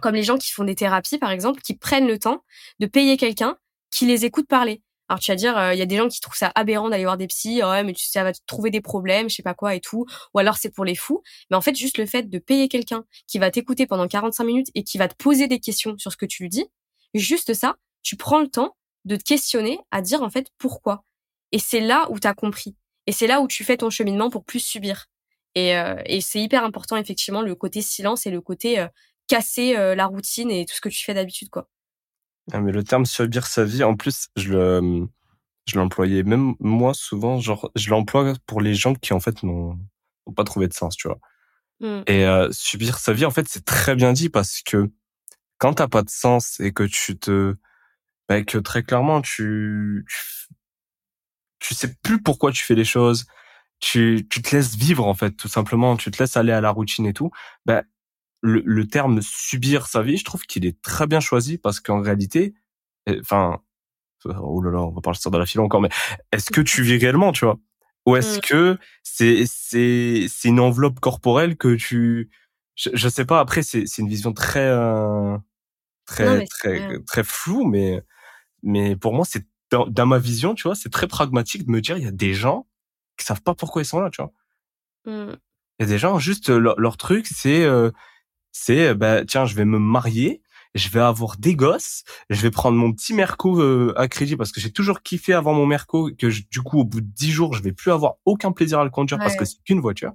comme les gens qui font des thérapies, par exemple, qui prennent le temps de payer quelqu'un qui les écoute parler. Alors tu vas dire, euh, il y a des gens qui trouvent ça aberrant d'aller voir des psys, ouais, mais tu ça va te trouver des problèmes, je sais pas quoi et tout, ou alors c'est pour les fous. Mais en fait, juste le fait de payer quelqu'un qui va t'écouter pendant 45 minutes et qui va te poser des questions sur ce que tu lui dis, juste ça, tu prends le temps de te questionner à dire en fait pourquoi. Et c'est là où tu as compris. Et c'est là où tu fais ton cheminement pour plus subir. Et, euh, c'est hyper important effectivement le côté silence et le côté euh, casser la routine et tout ce que tu fais d'habitude quoi. Ah, mais le terme subir sa vie, en plus, je le, je l'employais même moi souvent, genre, je l'emploie pour les gens qui en fait n'ont pas trouvé de sens, tu vois. Mmh. Et subir sa vie, en fait, c'est très bien dit parce que quand t'as pas de sens et que tu te, bah, que très clairement tu, tu, sais plus pourquoi tu fais les choses, tu, tu te laisses vivre en fait, tout simplement, tu te laisses aller à la routine et tout. Ben le, le terme subir sa vie, je trouve qu'il est très bien choisi parce qu'en réalité, enfin, oh là là, on va parler ça dans la file encore, mais est-ce que tu vis réellement, tu vois? Ou est-ce mmh. que c'est c'est c'est une enveloppe corporelle que tu, je, je sais pas. Après, c'est c'est une vision très euh, très très très floue, mais mais pour moi, c'est dans, ma vision, tu vois, c'est très pragmatique de me dire, il y a des gens qui savent pas pourquoi ils sont là, tu vois? Mmh. Il y a des gens juste leur, leur truc, c'est euh, c'est bah tiens, je vais me marier, je vais avoir des gosses, je vais prendre mon petit Merco euh, à crédit parce que j'ai toujours kiffé avant mon Merco que du coup au bout de dix jours, je vais plus avoir aucun plaisir à le conduire parce que c'est qu'une voiture,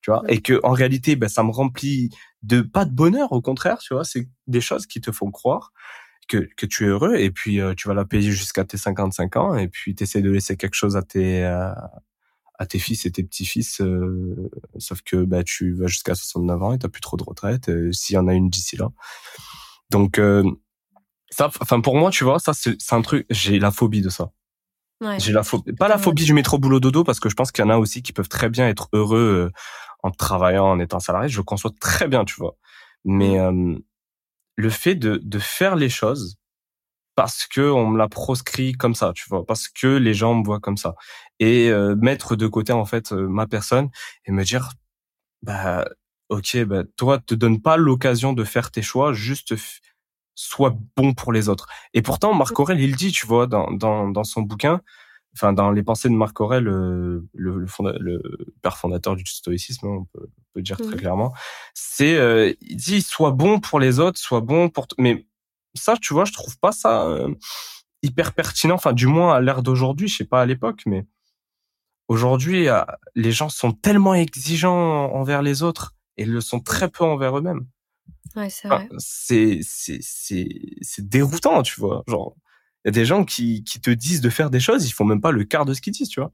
tu vois, et que en réalité, bah, ça me remplit de pas de bonheur, au contraire, tu vois, c'est des choses qui te font croire que, que tu es heureux et puis euh, tu vas la payer jusqu'à tes 55 ans et puis tu essaies de laisser quelque chose à tes euh, à tes fils et tes petits-fils, euh, sauf que bah, tu vas jusqu'à 69 ans et tu plus trop de retraite, euh, s'il y en a une d'ici là. Donc, euh, ça, enfin pour moi, tu vois, ça c'est un truc, j'ai la phobie de ça. Ouais. J'ai la phobie, pas la phobie du métro boulot dodo parce que je pense qu'il y en a aussi qui peuvent très bien être heureux en travaillant, en étant salarié. Je le conçois très bien, tu vois. Mais mmh. le fait de, de faire les choses parce que on me l'a proscrit comme ça, tu vois, parce que les gens me voient comme ça, et euh, mettre de côté en fait euh, ma personne et me dire, bah ok, bah toi te donne pas l'occasion de faire tes choix, juste sois bon pour les autres. Et pourtant Marc Aurel il dit, tu vois, dans dans, dans son bouquin, enfin dans les pensées de Marc Aurel, euh, le, le, le, père fondateur du stoïcisme, hein, on peut, on peut dire très clairement, c'est il dit sois bon pour les autres, sois bon pour mais ça, tu vois, je trouve pas ça euh, hyper pertinent. Enfin, du moins à l'ère d'aujourd'hui, je sais pas à l'époque, mais aujourd'hui, euh, les gens sont tellement exigeants envers les autres et le sont très peu envers eux-mêmes. Ouais, c'est vrai. c'est c'est c'est c'est déroutant, tu vois. Genre, il y a des gens qui qui te disent de faire des choses, ils font même pas le quart de ce qu'ils disent, tu vois.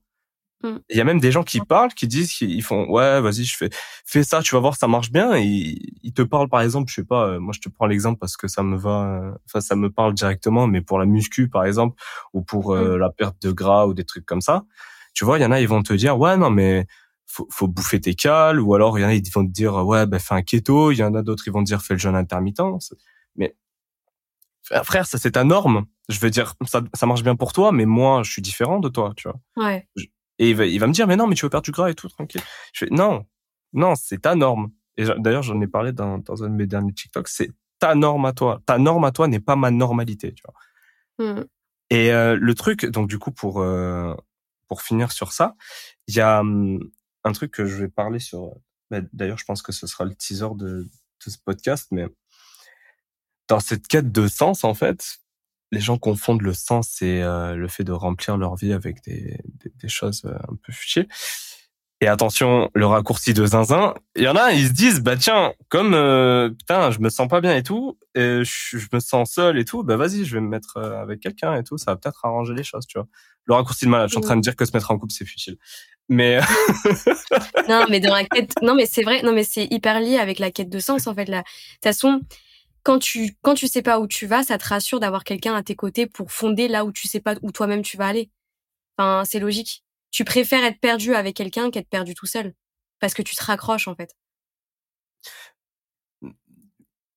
Mm. Il y a même des gens qui parlent, qui disent qu'ils font ouais, vas-y, je fais fais ça, tu vas voir, ça marche bien. Et ils te parlent par exemple, je sais pas, euh, moi je te prends l'exemple parce que ça me va, euh, enfin ça me parle directement, mais pour la muscu par exemple ou pour euh, mm. la perte de gras ou des trucs comme ça, tu vois, il y en a ils vont te dire ouais non mais faut, faut bouffer tes cales ou alors il y en a ils vont te dire ouais ben fais un keto, il y en a d'autres ils vont te dire fais le jeûne intermittent. Mais frère, ça c'est ta norme. Je veux dire, ça, ça marche bien pour toi, mais moi, je suis différent de toi, tu vois. Ouais. Et il va, il va me dire, mais non, mais tu veux perdre du gras et tout, tranquille. Je fais, non, non, c'est ta norme. Et d'ailleurs, j'en ai parlé dans, dans un de mes derniers TikTok, c'est ta norme à toi. Ta norme à toi n'est pas ma normalité, tu vois. Mmh. Et euh, le truc, donc du coup, pour euh, pour finir sur ça, il y a hum, un truc que je vais parler sur. Bah, d'ailleurs, je pense que ce sera le teaser de, de ce podcast, mais dans cette quête de sens, en fait, les gens confondent le sens et euh, le fait de remplir leur vie avec des, des, des choses euh, un peu fuchées. Et attention, le raccourci de zinzin, il y en a, ils se disent, bah tiens, comme euh, putain, je me sens pas bien et tout, et je, me sens seul et tout, bah vas-y, je vais me mettre avec quelqu'un et tout, ça va peut-être arranger les choses, tu vois. Le raccourci de malade, je suis en train de dire que se mettre en couple c'est futile, mais non, mais dans la quête, non mais c'est vrai, non mais c'est hyper lié avec la quête de sens en fait là. De toute façon, quand tu quand tu sais pas où tu vas, ça te rassure d'avoir quelqu'un à tes côtés pour fonder là où tu sais pas où toi-même tu vas aller. Enfin, c'est logique tu préfères être perdu avec quelqu'un qu'être perdu tout seul parce que tu te raccroches en fait.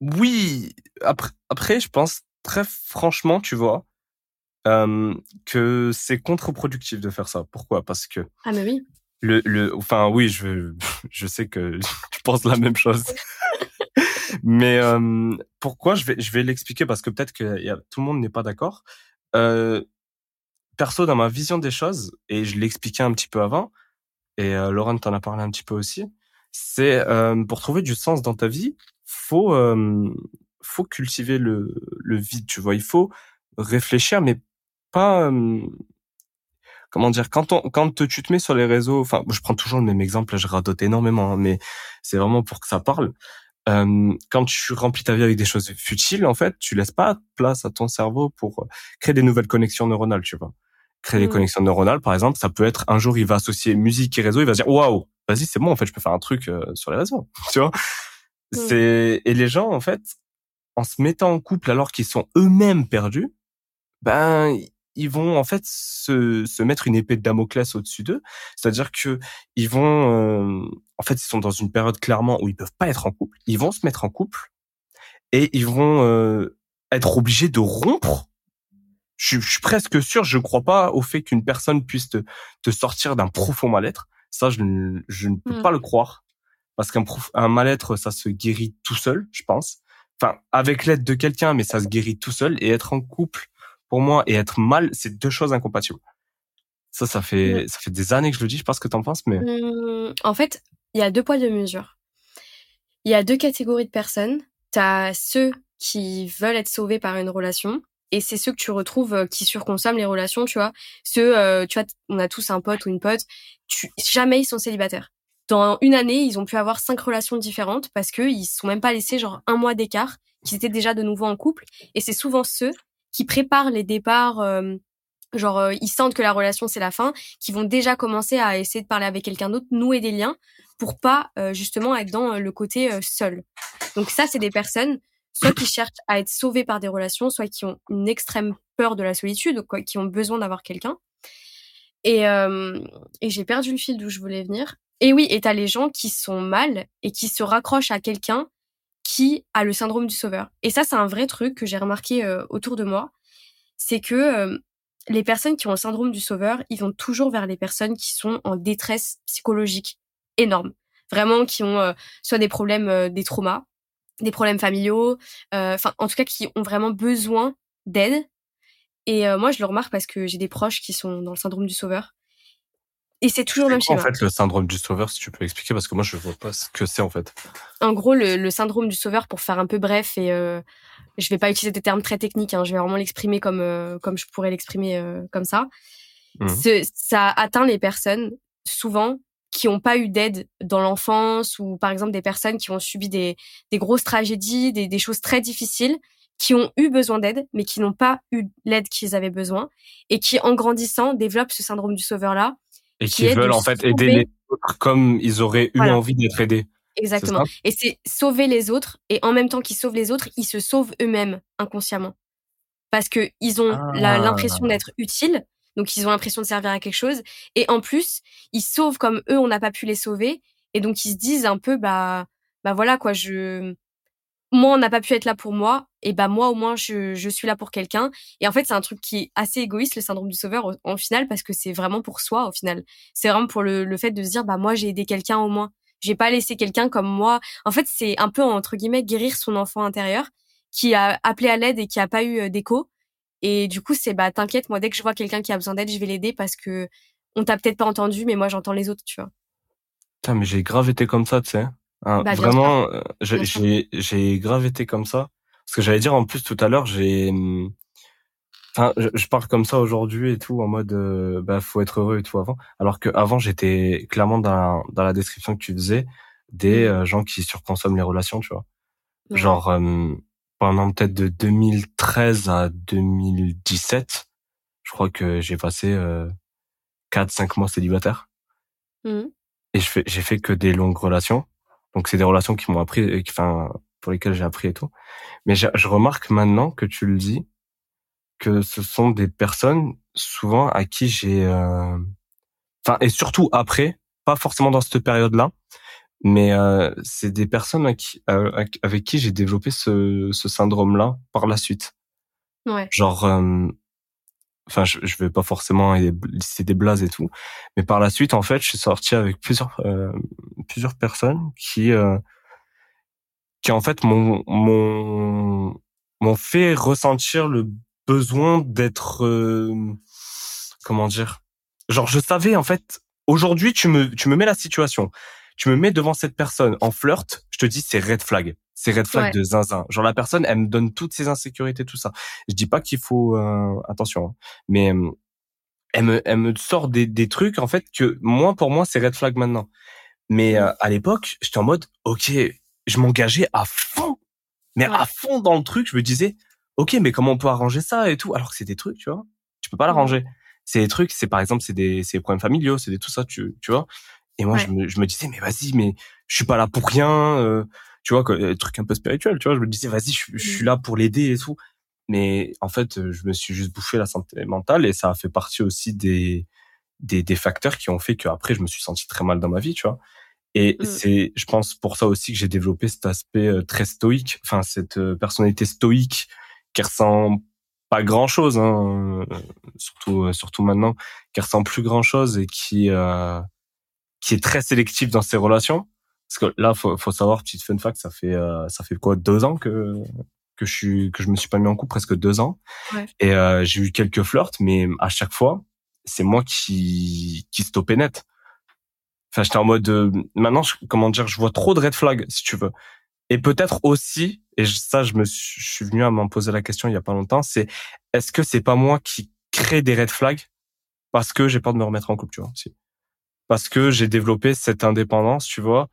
Oui, après, après je pense très franchement, tu vois, euh, que c'est contre-productif de faire ça. Pourquoi? Parce que ah mais oui. Le, le, enfin oui, je, je sais que tu penses la même chose. Mais euh, pourquoi Je vais, je vais l'expliquer parce que peut-être que tout le monde n'est pas d'accord. Euh, perso, dans ma vision des choses, et je l'expliquais un petit peu avant, et euh, Laurent t'en a parlé un petit peu aussi, c'est euh, pour trouver du sens dans ta vie, faut euh, faut cultiver le, le vide, tu vois. Il faut réfléchir, mais pas euh, comment dire quand on quand tu te mets sur les réseaux. Enfin, je prends toujours le même exemple, je radote énormément, hein, mais c'est vraiment pour que ça parle. Euh, quand tu remplis ta vie avec des choses futiles, en fait, tu laisses pas place à ton cerveau pour créer des nouvelles connexions neuronales, tu vois créer des mmh. connexions neuronales, par exemple, ça peut être un jour il va associer musique et réseau, il va se dire waouh, vas-y c'est bon en fait, je peux faire un truc euh, sur les réseaux, tu vois. Mmh. C'est et les gens en fait, en se mettant en couple alors qu'ils sont eux-mêmes perdus, ben ils vont en fait se, se mettre une épée de Damoclès au-dessus d'eux, c'est-à-dire que ils vont euh, en fait ils sont dans une période clairement où ils peuvent pas être en couple, ils vont se mettre en couple et ils vont euh, être obligés de rompre je, suis presque sûr, je ne crois pas au fait qu'une personne puisse te, te sortir d'un profond mal-être. Ça, je, je ne peux hmm. pas le croire. Parce qu'un un mal-être, ça se guérit tout seul, je pense. Enfin, avec l'aide de quelqu'un, mais ça se guérit tout seul. Et être en couple, pour moi, et être mal, c'est deux choses incompatibles. Ça, ça fait, ça fait des années que je le dis. Je sais pas ce que t'en penses, mais. Mmh, en fait, il y a deux poids, deux mesures. Il y a deux catégories de personnes. T'as ceux qui veulent être sauvés par une relation et c'est ceux que tu retrouves euh, qui surconsomment les relations, tu vois. Ceux, euh, tu vois, on a tous un pote ou une pote, tu, jamais ils sont célibataires. Dans une année, ils ont pu avoir cinq relations différentes parce que ils sont même pas laissés genre un mois d'écart, qu'ils étaient déjà de nouveau en couple. Et c'est souvent ceux qui préparent les départs, euh, genre ils sentent que la relation c'est la fin, qui vont déjà commencer à essayer de parler avec quelqu'un d'autre, nouer des liens pour pas justement être dans le côté seul. Donc ça, c'est des personnes soit qui cherchent à être sauvés par des relations, soit qui ont une extrême peur de la solitude, quoi, qui ont besoin d'avoir quelqu'un. Et, euh, et j'ai perdu le fil d'où je voulais venir. Et oui, et t'as les gens qui sont mal et qui se raccrochent à quelqu'un qui a le syndrome du sauveur. Et ça, c'est un vrai truc que j'ai remarqué euh, autour de moi. C'est que euh, les personnes qui ont le syndrome du sauveur, ils vont toujours vers les personnes qui sont en détresse psychologique énorme. Vraiment, qui ont soit des problèmes, des traumas, des problèmes familiaux, euh, enfin en tout cas qui ont vraiment besoin d'aide. Et euh, moi je le remarque parce que j'ai des proches qui sont dans le syndrome du sauveur. Et c'est toujours le même schéma. En fait, le syndrome du sauveur, si tu peux expliquer, parce que moi je vois pas ce que c'est en fait. En gros, le, syndrome du sauveur, pour faire un peu bref, et euh, je vais pas utiliser des termes très techniques, hein, je vais vraiment l'exprimer comme comme je pourrais l'exprimer comme ça. Mmh. Ça atteint les personnes souvent qui n'ont pas eu d'aide dans l'enfance ou par exemple des personnes qui ont subi des, des grosses tragédies, des, des choses très difficiles, qui ont eu besoin d'aide mais qui n'ont pas eu l'aide qu'ils avaient besoin et qui en grandissant développent ce syndrome du sauveur là et qui, veulent en fait aider les autres comme ils auraient eu envie d'être aidés. Exactement. Et c'est sauver les autres et en même temps qu'ils sauvent les autres, ils se sauvent eux-mêmes inconsciemment parce que ils ont ah. l'impression d'être utiles donc ils ont l'impression de servir à quelque chose. Et en plus, ils sauvent comme eux, on n'a pas pu les sauver. Et donc ils se disent un peu, bah, bah voilà quoi, je, moi on n'a pas pu être là pour moi, et bah moi au moins je, je suis là pour quelqu'un. Et en fait c'est un truc qui est assez égoïste le syndrome du sauveur au, final parce que c'est vraiment pour soi au final. C'est vraiment pour le, le fait de se dire bah moi j'ai aidé quelqu'un au moins. J'ai pas laissé quelqu'un comme moi. En fait c'est un peu entre guillemets guérir son enfant intérieur qui a appelé à l'aide et qui a pas eu euh, d'écho et du coup, c'est bah t'inquiète, moi dès que je vois quelqu'un qui a besoin d'aide, je vais l'aider parce que on t'a peut-être pas entendu, mais moi j'entends les autres, tu vois. Putain, mais j'ai grave été comme ça, tu sais. Hein, bah, vraiment, euh, j'ai grave été comme ça. Parce que j'allais dire en plus tout à l'heure, j'ai Enfin, je, parle comme ça aujourd'hui et tout en mode euh, bah faut être heureux et tout avant. Alors que avant j'étais clairement dans la, dans la description que tu faisais des mmh. euh, gens qui surconsomment les relations, tu vois. Genre euh, pendant peut-être de 2013 à 2017, je crois que j'ai passé euh, 4-5 mois célibataire. Mmh. Et je fais, j'ai fait que des longues relations. Donc c'est des relations qui m'ont appris, enfin pour lesquelles j'ai appris et tout. Mais je, je remarque maintenant que tu le dis que ce sont des personnes souvent à qui j'ai, euh, enfin et surtout après, pas forcément dans cette période-là, mais euh, c'est des personnes avec qui, euh, avec qui j'ai développé ce, ce syndrome-là par la suite. Ouais. Genre, enfin, je, je vais pas forcément c'est des blases et tout, mais par la suite, en fait, je suis sorti avec plusieurs plusieurs personnes qui qui en fait m'ont m'ont m'ont fait ressentir le besoin d'être euh, comment dire genre je savais en fait aujourd'hui tu me tu me mets la situation. Tu me mets devant cette personne en flirt je te dis c'est red flag c'est red flag de zinzin. Genre la personne elle me donne toutes ses insécurités tout ça. Je dis pas qu'il faut euh, attention hein, mais euh, elle me elle me sort des des trucs en fait que moi pour moi c'est red flag maintenant. Mais mmh. à l'époque j'étais en mode ok je m'engageais à fond mais à fond dans le truc. Je me disais ok, mais comment on peut arranger ça et tout? Alors que c'est des trucs, tu vois, tu peux pas l'arranger. C'est des trucs, c'est par exemple, c'est des, c'est des problèmes familiaux, c'est des tout ça, tu, tu vois? Et moi, je, me, je me disais, mais vas-y, mais je suis pas là pour rien, euh, tu vois, des trucs un peu spirituels, tu vois. Je me disais, vas-y, je, suis là pour l'aider et tout. Mais en fait, je me suis juste bouffé la santé mentale et ça a fait partie aussi des, des, des facteurs qui ont fait qu'après, je me suis senti très mal dans ma vie, tu vois. Et mmh. c'est, je pense, pour ça aussi que j'ai développé cet aspect euh, très stoïque, enfin cette euh, personnalité stoïque qui ressent pas grand chose, hein, surtout euh, surtout maintenant, qui ressent plus grand chose et qui euh, qui est très sélectif dans ses relations. Parce que là, faut, faut savoir, petite fun fact, ça fait euh, ça fait quoi deux ans que que je suis que je me suis pas mis en couple, presque deux ans. Ouais. Et euh, j'ai eu quelques flirts, mais à chaque fois, c'est moi qui qui stoppais net. Enfin, j'étais en mode euh, maintenant, je, comment dire, je vois trop de red flags, si tu veux. Et peut-être aussi, et ça, je me suis, je suis venu à m'en poser la question il y a pas longtemps, c'est est-ce que c'est pas moi qui crée des red flags parce que j'ai peur de me remettre en couple, tu vois, aussi? Parce que j'ai développé cette indépendance, tu vois,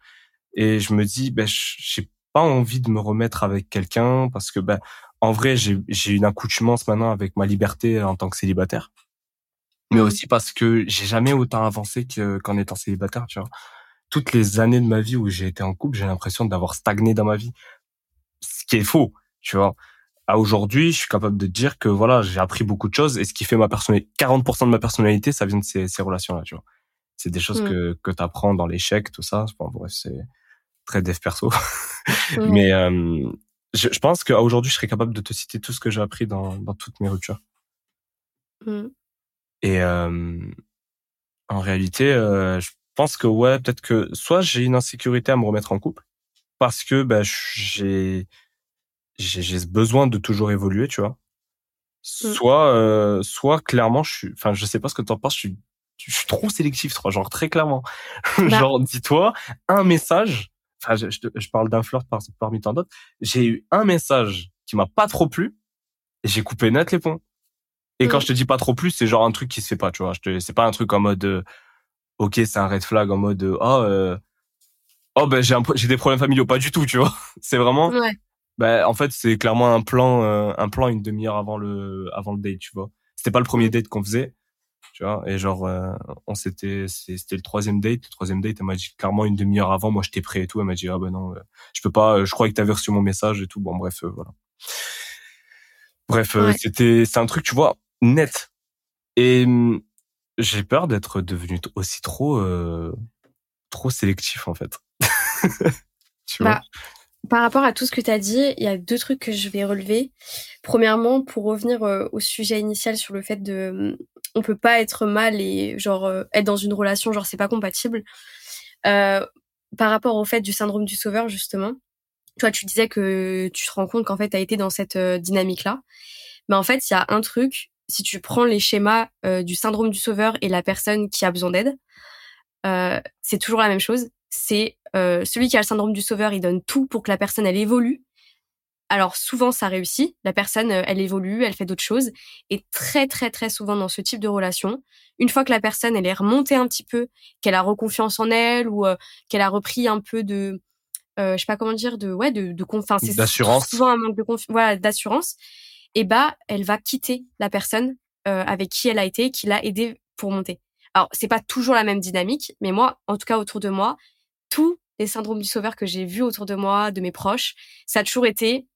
et je me dis, ben, j'ai pas envie de me remettre avec quelqu'un parce que, ben, en vrai, j'ai, j'ai une accoutumance maintenant avec ma liberté en tant que célibataire. Mais mmh. aussi parce que j'ai jamais autant avancé que, qu'en étant célibataire, tu vois toutes les années de ma vie où j'ai été en couple, j'ai l'impression d'avoir stagné dans ma vie. Ce qui est faux, tu vois. À aujourd'hui, je suis capable de dire que voilà, j'ai appris beaucoup de choses et ce qui fait ma personnalité, 40% de ma personnalité, ça vient de ces, ces relations-là, tu vois. C'est des choses mmh. que, que tu apprends dans l'échec, tout ça. Bon, bref, c'est très dev perso. Mmh. Mais euh, je, je, pense qu'aujourd'hui, je serais capable de te citer tout ce que j'ai appris dans, dans toutes mes ruptures. Mmh. Et euh, en réalité, euh, je pense que ouais, peut-être que soit j'ai une insécurité à me remettre en couple parce que bah, j'ai j'ai besoin de toujours évoluer, tu vois. Soit euh, soit clairement je suis enfin je sais pas ce que tu en penses, je suis je suis trop sélectif, genre très clairement. Bah genre dis-toi un message, enfin je, je, parle d'un flirt par, parmi tant d'autres, j'ai eu un message qui m'a pas trop plu et j'ai coupé net les ponts. Et quand mmh. je te dis pas trop plus, c'est genre un truc qui se fait pas, tu vois. Je c'est pas un truc en mode euh, ok, c'est un red flag en mode oh euh, oh ben j'ai j'ai des problèmes familiaux, pas du tout, tu vois. c'est vraiment ouais. ben en fait c'est clairement un plan euh, un plan une demi-heure avant le avant le date, tu vois. C'était pas le premier date qu'on faisait, tu vois. Et genre euh, on s'était c'était le troisième date, le troisième date, elle m'a dit clairement une demi-heure avant, moi j'étais prêt et tout, elle m'a dit ah ben non, je peux pas, je croyais que t'avais reçu mon message et tout. Bon bref voilà. Bref, c'était c'est un truc tu vois net. Et hum, j'ai peur d'être devenu aussi trop euh, trop sélectif en fait. tu vois bah, par rapport à tout ce que tu as dit, il y a deux trucs que je vais relever. Premièrement, pour revenir euh, au sujet initial sur le fait de on peut pas être mal et genre euh, être dans une relation genre c'est pas compatible. par rapport au fait du syndrome du sauveur justement, toi tu disais que tu te rends compte qu'en fait tu as été dans cette dynamique là. Mais en fait, il y a un truc si tu prends les schémas euh, du syndrome du sauveur et la personne qui a besoin d'aide, euh, c'est toujours la même chose. C'est euh, celui qui a le syndrome du sauveur, il donne tout pour que la personne elle évolue. Alors souvent ça réussit, la personne elle évolue, elle fait d'autres choses. Et très très très souvent dans ce type de relation, une fois que la personne elle est remontée un petit peu, qu'elle a reconfiance en elle ou qu'elle a repris un peu de euh, je sais pas comment dire de ouais de de confiance d'assurance. souvent un manque de confiance voilà d'assurance et bah elle va quitter la personne euh, avec qui elle a été qui l'a aidé pour monter. Alors c'est pas toujours la même dynamique mais moi en tout cas autour de moi tous les syndromes du sauveur que j'ai vus autour de moi de mes proches ça a toujours été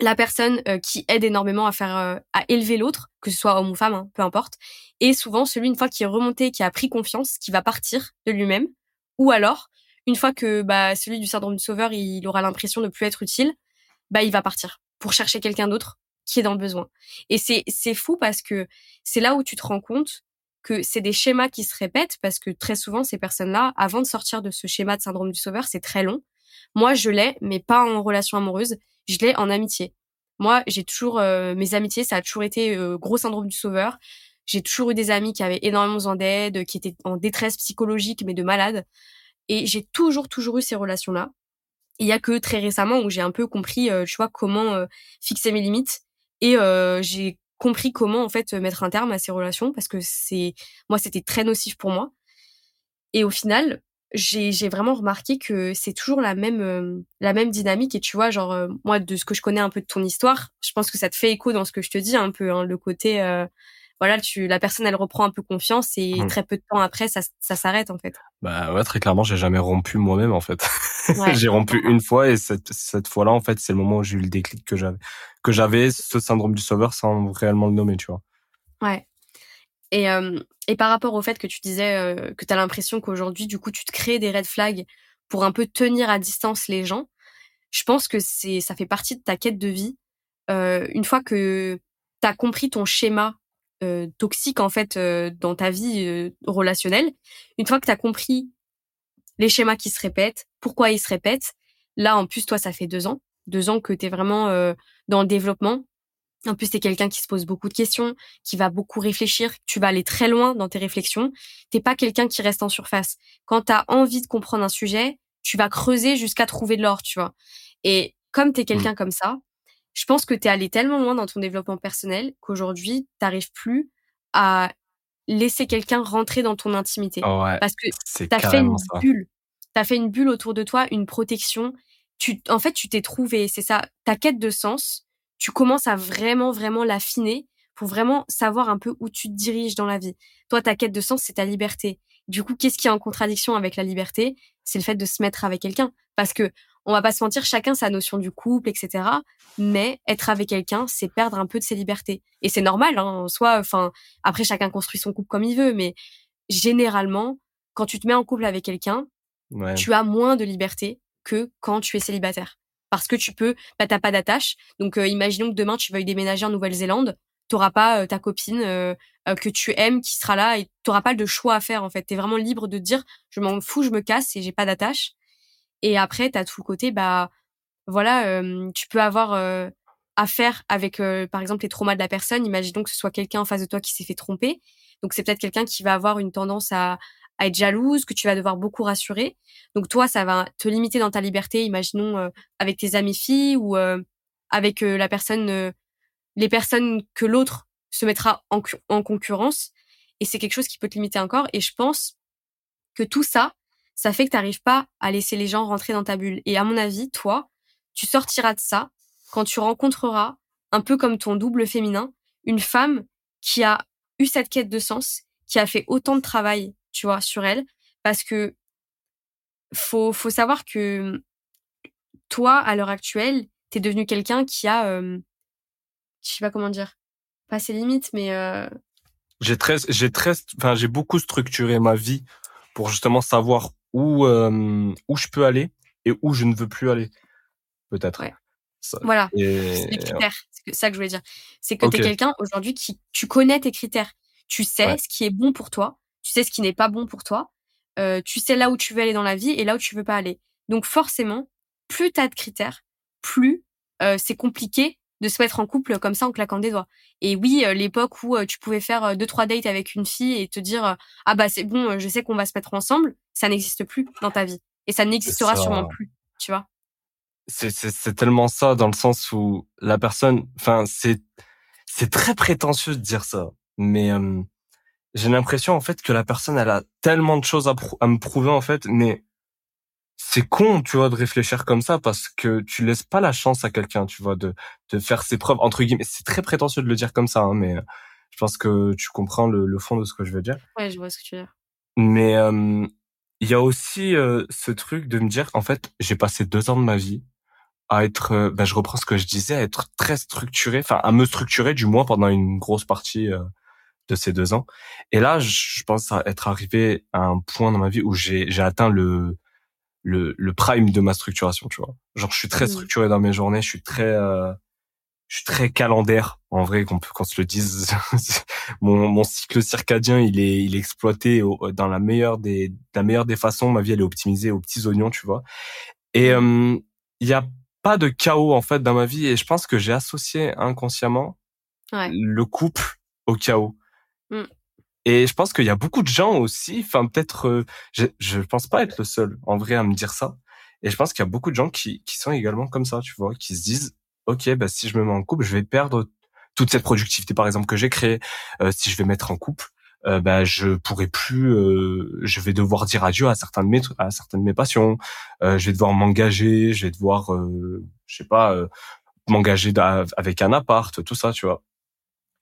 la personne euh, qui aide énormément à faire euh, à élever l'autre que ce soit homme ou femme hein, peu importe et souvent celui une fois qui est remonté qui a pris confiance qui va partir de lui-même ou alors une fois que bah, celui du syndrome du sauveur, il aura l'impression de plus être utile, bah, il va partir pour chercher quelqu'un d'autre qui est dans le besoin. Et c'est, c'est fou parce que c'est là où tu te rends compte que c'est des schémas qui se répètent parce que très souvent, ces personnes-là, avant de sortir de ce schéma de syndrome du sauveur, c'est très long. Moi, je l'ai, mais pas en relation amoureuse. Je l'ai en amitié. Moi, j'ai toujours euh, mes amitiés, ça a toujours été euh, gros syndrome du sauveur. J'ai toujours eu des amis qui avaient énormément besoin d'aide, qui étaient en détresse psychologique, mais de malades. Et j'ai toujours, toujours eu ces relations-là. Il y a que très récemment où j'ai un peu compris, euh, tu vois, comment euh, fixer mes limites. Et euh, j'ai compris comment, en fait, mettre un terme à ces relations parce que c'est, moi, c'était très nocif pour moi. Et au final, j'ai, j'ai vraiment remarqué que c'est toujours la même, la même dynamique. Et tu vois, genre, moi, de ce que je connais un peu de ton histoire, je pense que ça te fait écho dans ce que je te dis un peu, hein, le côté, voilà, tu, la personne, elle reprend un peu confiance et mmh. très peu de temps après, ça, ça s'arrête en fait. Bah ouais, très clairement, j'ai jamais rompu moi-même en fait. j'ai rompu une fois et cette, cette fois-là, en fait, c'est le moment où j'ai eu le déclic que j'avais, que j'avais ce syndrome du sauveur sans réellement le nommer, tu vois. Ouais. Et, euh, et par rapport au fait que tu disais euh, que tu as l'impression qu'aujourd'hui, du coup, tu te crées des red flags pour un peu tenir à distance les gens, je pense que c'est ça fait partie de ta quête de vie. Euh, une fois que tu as compris ton schéma euh, toxique en fait euh, dans ta vie euh, relationnelle. Une fois que tu as compris les schémas qui se répètent, pourquoi ils se répètent, là en plus toi ça fait deux ans, deux ans que tu es vraiment dans le développement. En plus, t'es quelqu'un qui se pose beaucoup de questions, qui va beaucoup réfléchir, tu vas aller très loin dans tes réflexions. T'es pas quelqu'un qui reste en surface. Quand tu as envie de comprendre un sujet, tu vas creuser jusqu'à trouver de l'or, tu vois. Et comme tu es mmh. quelqu'un comme ça, je pense que tu es allé tellement loin dans ton développement personnel qu'aujourd'hui, t'arrives plus à laisser quelqu'un rentrer dans ton intimité. parce que tu as fait une bulle. Tu as fait une bulle autour de toi, une protection. Tu, en fait, tu t'es trouvé, c'est ça, ta quête de sens, tu commences à vraiment, vraiment l'affiner pour vraiment savoir un peu où tu te diriges dans la vie. Toi, ta quête de sens, c'est ta liberté. Du coup, qu'est-ce qui est en contradiction avec la liberté? C'est le fait de se mettre avec quelqu'un. Parce que on va pas se mentir, chacun sa notion du couple, etc. Mais être avec quelqu'un, c'est perdre un peu de ses libertés. Et c'est normal, hein, soit, enfin, après chacun construit son couple comme il veut, mais généralement, quand tu te mets en couple avec quelqu'un, tu as moins de liberté que quand tu es célibataire. Parce que tu peux, bah, t'as pas d'attache. Donc, euh, imaginons que demain tu veuilles déménager en Nouvelle-Zélande, t'auras pas euh, ta copine euh, que tu aimes qui sera là et t'auras pas de choix à faire en fait. T'es vraiment libre de dire je m'en fous, je me casse et j'ai pas d'attache. Et après, tu as tout le côté, bah voilà, tu peux avoir affaire avec, par exemple, les traumas de la personne. Imaginons que ce soit quelqu'un en face de toi qui s'est fait tromper. Donc, c'est peut-être quelqu'un qui va avoir une tendance à, à, être jalouse, que tu vas devoir beaucoup rassurer. Donc, toi, ça va te limiter dans ta liberté, imaginons, avec tes amis filles ou avec la personne, les personnes que l'autre se mettra en, en concurrence. Et c'est quelque chose qui peut te limiter encore. Et je pense que tout ça, ça fait que tu n'arrives pas à laisser les gens rentrer dans ta bulle. Et à mon avis, toi, tu sortiras de ça quand tu rencontreras, un peu comme ton double féminin, une femme qui a eu cette quête de sens, qui a fait autant de travail, tu vois, sur elle, parce que faut faut savoir que toi, à l'heure actuelle, t'es devenu quelqu'un qui a, euh, je sais pas comment dire, pas ses limites, mais euh... j'ai très, j'ai très, enfin j'ai beaucoup structuré ma vie pour justement savoir où euh, où je peux aller et où je ne veux plus aller peut-être. Voilà. c'est les critères c'est ça que je voulais dire. C'est que tu es quelqu'un aujourd'hui qui tu connais tes critères. Tu sais ce qui est bon pour toi tu sais ce qui n'est pas bon pour toi euh, tu sais là où tu veux aller dans la vie et là où tu veux pas aller donc forcément plus tu as de critères plus euh, c'est compliqué de se mettre en couple comme ça en claquant des doigts. Et oui, euh, l'époque où euh, tu pouvais faire euh, deux trois dates avec une fille et te dire ah bah c'est bon, je sais qu'on va se mettre ensemble, ça n'existe plus dans ta vie et ça n'existera sûrement plus, tu vois? c'est c'est tellement ça dans le sens où la personne, enfin c'est c'est très prétentieux de dire ça, mais j'ai l'impression en fait que la personne elle a tellement de choses à, à me prouver en fait, mais c'est con, tu vois, de réfléchir comme ça parce que tu laisses pas la chance à quelqu'un, tu vois, de de faire ses preuves entre guillemets. C'est très prétentieux de le dire comme ça, hein, mais je pense que tu comprends le, le, fond de ce que je veux dire. Ouais, je vois ce que tu veux dire. Mais euh, il y a aussi euh, ce truc de me dire, en fait, j'ai passé deux ans de ma vie à être, euh, ben, je reprends ce que je disais, à être très structuré, enfin à me structurer du moins pendant une grosse partie euh, de ces deux ans. Et là, je pense être arrivé à un point dans ma vie où j'ai j'ai atteint le le, le prime de ma structuration, tu vois. Genre, je suis très mmh. structuré dans mes journées, je suis très, euh, je suis très calendaire. En vrai, qu'on peut, qu'on se le dise, mon, mon cycle circadien, il est, il est exploité dans la meilleure des, la meilleure des façons. Ma vie, elle est optimisée aux petits oignons, tu vois. Et mmh. euh, il y a pas de chaos en fait dans ma vie, et je pense que j'ai associé inconsciemment ouais. le couple au chaos. Mmh. Et je pense qu'il y a beaucoup de gens aussi, enfin peut-être, euh, je, je pense pas être le seul en vrai à me dire ça. Et je pense qu'il y a beaucoup de gens qui, qui sont également comme ça, tu vois, qui se disent, ok, bah si je me mets en couple, je vais perdre toute cette productivité par exemple que j'ai créée. Euh, si je vais mettre en couple, euh, bah je pourrai plus, euh, je vais devoir dire adieu à certains de mes à certaines de mes passions. Euh, je vais devoir m'engager, je vais devoir, euh, je sais pas, m'engager avec un appart, tout ça, tu vois.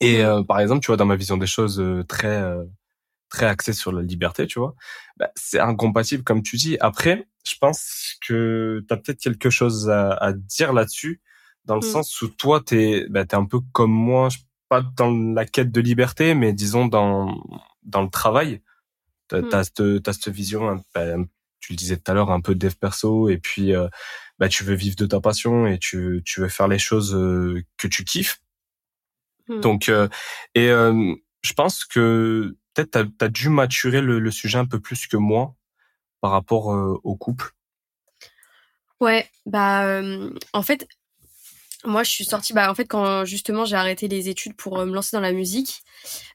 Et euh, par exemple, tu vois, dans ma vision des choses euh, très euh, très axée sur la liberté, tu vois, bah, c'est incompatible comme tu dis. Après, je pense que tu as peut-être quelque chose à, à dire là-dessus, dans le mmh. sens où toi, t'es bah, es un peu comme moi, pas dans la quête de liberté, mais disons dans dans le travail. T'as mmh. as cette, cette vision, bah, tu le disais tout à l'heure, un peu de dev perso, et puis bah, tu veux vivre de ta passion et tu, tu veux faire les choses que tu kiffes. Mmh. Donc, euh, et euh, je pense que peut-être tu as, dû maturer le, le, sujet un peu plus que moi par rapport euh, au couple. Ouais, bah en fait, moi je suis sortie, bah en fait quand justement j'ai arrêté les études pour me lancer dans la musique,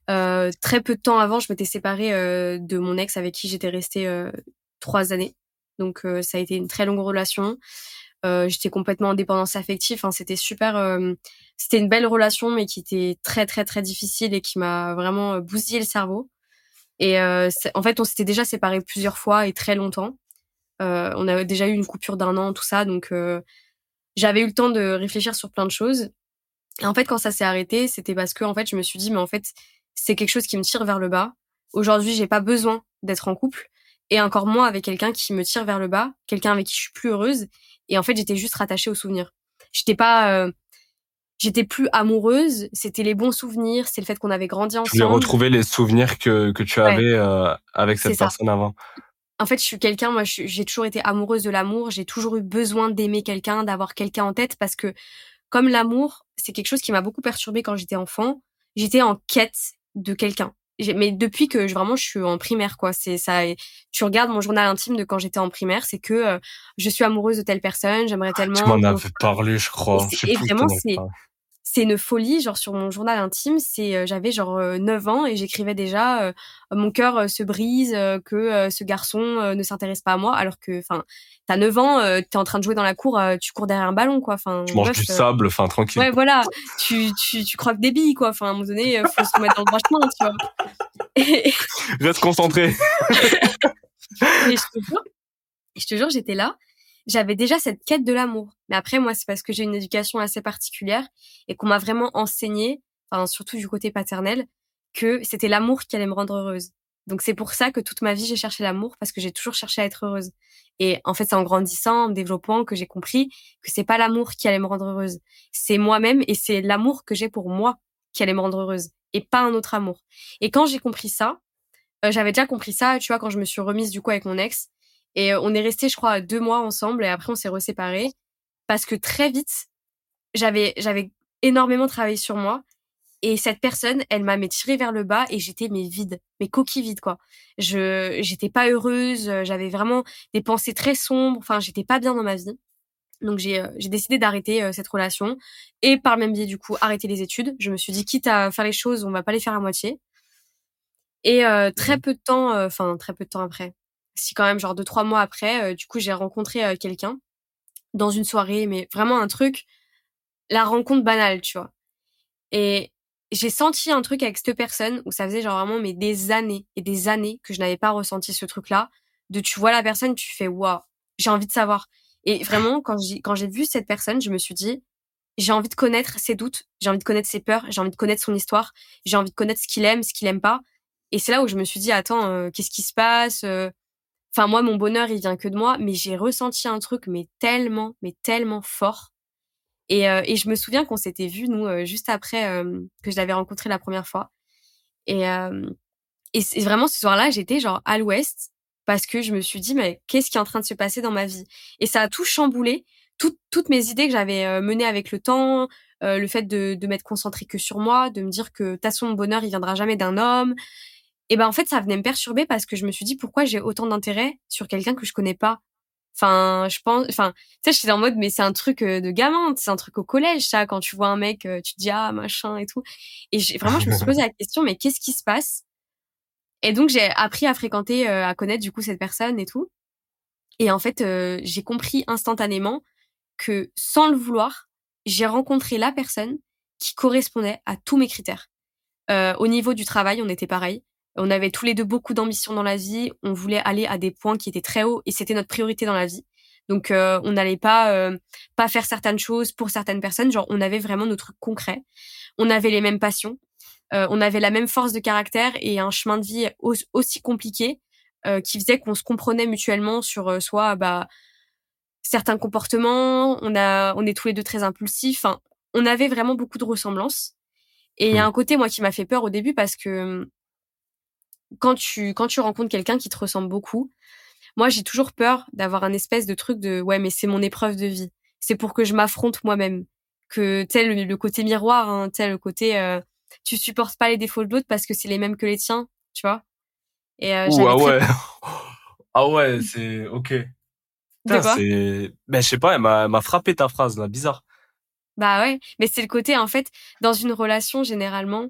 très peu de temps avant, je m'étais séparée de mon ex avec qui j'étais restée trois années. Donc ça a été une très longue relation. Euh, j'étais complètement en dépendance affective. Enfin, c'était super. Euh, c'était une belle relation, mais qui était très très très difficile et qui m'a vraiment euh, bousillé le cerveau. Et en fait, on s'était déjà séparés plusieurs fois et très longtemps. on a déjà eu une coupure d'un an, tout ça. Donc, j'avais eu le temps de réfléchir sur plein de choses. Et en fait, quand ça s'est arrêté, c'était parce que en fait, je me suis dit, mais en fait, c'est quelque chose qui me tire vers le bas. Aujourd'hui, j'ai pas besoin d'être en couple et encore moins avec quelqu'un qui me tire vers le bas, quelqu'un avec qui je suis plus heureuse et en fait, j'étais juste rattachée aux souvenirs. J'étais pas, euh, j'étais plus amoureuse. C'était les bons souvenirs. C'est le fait qu'on avait grandi ensemble. Tu voulais retrouver les souvenirs que que tu avais euh, avec cette personne avant. En fait, je suis quelqu'un. Moi, j'ai toujours été amoureuse de l'amour. J'ai toujours eu besoin d'aimer quelqu'un, d'avoir quelqu'un en tête, parce que comme l'amour, c'est quelque chose qui m'a beaucoup perturbée quand j'étais enfant. J'étais en quête de quelqu'un mais depuis que je, vraiment je suis en primaire quoi. C'est ça tu regardes mon journal intime de quand j'étais en primaire c'est que euh, je suis amoureuse de telle personne j'aimerais ah, tellement tu m'en avais parlé je crois. Et, vraiment c'est c'est une folie genre sur mon journal intime c'est euh, j'avais genre 9 euh, ans et j'écrivais déjà euh, mon cœur se brise que ce garçon ne s'intéresse pas à moi alors que enfin t'as 9 ans t'es en train de jouer dans la cour tu cours derrière un ballon quoi enfin tu manges du sable enfin tranquille. ouais voilà tu tu tu croques des billes quoi enfin à un moment donné faut se mettre dans le droit chemin tu vois. Reste concentré. Et je te jure je te jure j'étais là j'avais déjà cette quête de l'amour. Mais après, moi, c'est parce que j'ai une éducation assez particulière et qu'on m'a vraiment enseigné, enfin, surtout du côté paternel, que c'était l'amour qui allait me rendre heureuse. Donc c'est pour ça que toute ma vie j'ai cherché l'amour parce que j'ai toujours cherché à être heureuse. Et en fait c'est en grandissant, en développant que j'ai compris que c'est pas l'amour qui allait me rendre heureuse, c'est moi-même et c'est l'amour que j'ai pour moi qui allait me rendre heureuse et pas un autre amour. Et quand j'ai compris ça, euh, j'avais déjà compris ça, tu vois, quand je me suis remise du coup avec mon ex, et euh, on est resté, je crois, deux mois ensemble et après on s'est reséparés parce que très vite, j'avais j'avais énormément travaillé sur moi et cette personne, elle m'a tiré vers le bas et j'étais mais vide, mais coquille vide quoi. Je j'étais pas heureuse, j'avais vraiment des pensées très sombres, enfin j'étais pas bien dans ma vie. Donc j'ai euh, j'ai décidé d'arrêter euh, cette relation et par le même biais du coup arrêter les études. Je me suis dit quitte à faire les choses, on va pas les faire à moitié. Et très mmh peu de temps, enfin très peu de temps après, si quand même genre deux trois mois après, euh, du coup j'ai rencontré euh, quelqu'un dans une soirée, mais vraiment un truc, la rencontre banale, tu vois. Et j'ai senti un truc avec cette personne où ça faisait genre vraiment mais des années et des années que je n'avais pas ressenti ce truc-là. De tu vois la personne, tu fais waouh, j'ai envie de savoir. Et vraiment quand j'ai quand j'ai vu cette personne, je me suis dit j'ai envie de connaître ses doutes, j'ai envie de connaître ses peurs, j'ai envie de connaître son histoire, j'ai envie de connaître ce qu'il aime, ce qu'il aime pas. Et c'est là où je me suis dit attends, euh, qu'est-ce qui se passe? Enfin moi mon bonheur il vient que de moi, mais j'ai ressenti un truc mais tellement mais tellement fort et, euh, et je me souviens qu'on s'était vu nous euh, juste après euh, que je l'avais rencontré la première fois. Et, et c'est vraiment ce soir-là, j'étais genre à l'ouest parce que je me suis dit mais qu'est-ce qui est en train de se passer dans ma vie? Et ça a tout chamboulé, toutes toutes mes idées que j'avais menées avec le temps, le fait de, de m'être concentrée que sur moi, de me dire que ta son bonheur il viendra jamais d'un homme. Et ben en fait ça venait me perturber parce que je me suis dit pourquoi j'ai autant d'intérêt sur quelqu'un que je connais pas? Enfin, je pense, enfin, tu sais, j'étais en mode, mais c'est un truc euh, de gamin, c'est un truc au collège, ça. Quand tu vois un mec, euh, tu te dis ah machin et tout. Et vraiment, je me suis posé la question, mais qu'est-ce qui se passe? Et donc j'ai appris à fréquenter, euh, à connaître du coup cette personne et tout. Et en fait, j'ai compris instantanément que sans le vouloir, j'ai rencontré la personne qui correspondait à tous mes critères. au niveau du travail, on était pareil. On avait tous les deux beaucoup d'ambition dans la vie. On voulait aller à des points qui étaient très hauts et c'était notre priorité dans la vie. Donc euh, on n'allait pas euh, pas faire certaines choses pour certaines personnes. Genre on avait vraiment nos trucs concrets. On avait les mêmes passions. Euh, on avait la même force de caractère et un chemin de vie aussi compliqué qui faisait qu'on se comprenait mutuellement sur soit bah certains comportements. On a on est tous les deux très impulsifs. Enfin, on avait vraiment beaucoup de ressemblances. Et il y a mmh. un côté moi qui m'a fait peur au début parce que quand tu quand tu rencontres quelqu'un qui te ressemble beaucoup, moi j'ai toujours peur d'avoir un espèce de truc de ouais mais c'est mon épreuve de vie. C'est pour que je m'affronte moi-même. Que tel le, côté miroir, hein, tel le côté euh, tu supportes pas les défauts de l'autre parce que c'est les mêmes que les tiens, tu vois. Et euh, ah ouais. ah ouais, c'est OK. c'est ben je sais pas, elle m'a m'a frappé ta phrase là, bizarre. Bah ouais, mais c'est le côté en fait dans une relation généralement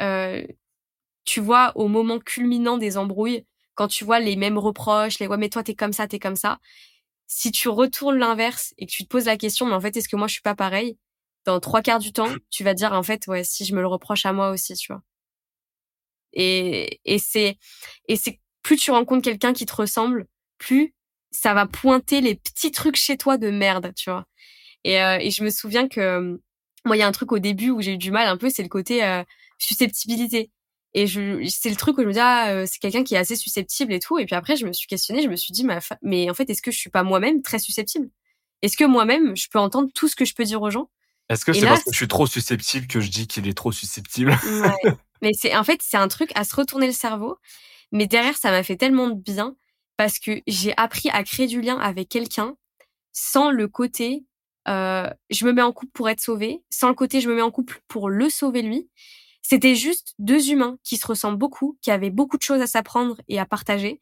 euh, tu vois, au moment culminant des embrouilles, quand tu vois les mêmes reproches, les ouais, mais toi, t'es comme ça, t'es comme ça. Si tu retournes l'inverse et que tu te poses la question, mais en fait, est-ce que moi, je suis pas pareil? Dans trois quarts du temps, tu vas dire, en fait, ouais, si je me le reproche à moi aussi, tu vois. Et, et c'est, et c'est, plus tu rencontres quelqu'un qui te ressemble, plus ça va pointer les petits trucs chez toi de merde, tu vois. Et, euh, et je me souviens que, moi, il y a un truc au début où j'ai eu du mal un peu, c'est le côté euh, susceptibilité. Et je, c'est le truc où je me dis, ah, euh, c'est quelqu'un qui est assez susceptible et tout. Et puis après, je me suis questionnée, je me suis dit, mais en fait, est-ce que je suis pas moi-même très susceptible? Est-ce que moi-même, je peux entendre tout ce que je peux dire aux gens? Est-ce que c'est parce que je suis trop susceptible que je dis qu'il est trop susceptible? Ouais. Mais c'est, en fait, c'est un truc à se retourner le cerveau. Mais derrière, ça m'a fait tellement de bien parce que j'ai appris à créer du lien avec quelqu'un sans le côté euh, je me mets en couple pour être sauvé, sans le côté je me mets en couple pour le sauver lui. C'était juste deux humains qui se ressemblent beaucoup, qui avaient beaucoup de choses à s'apprendre et à partager,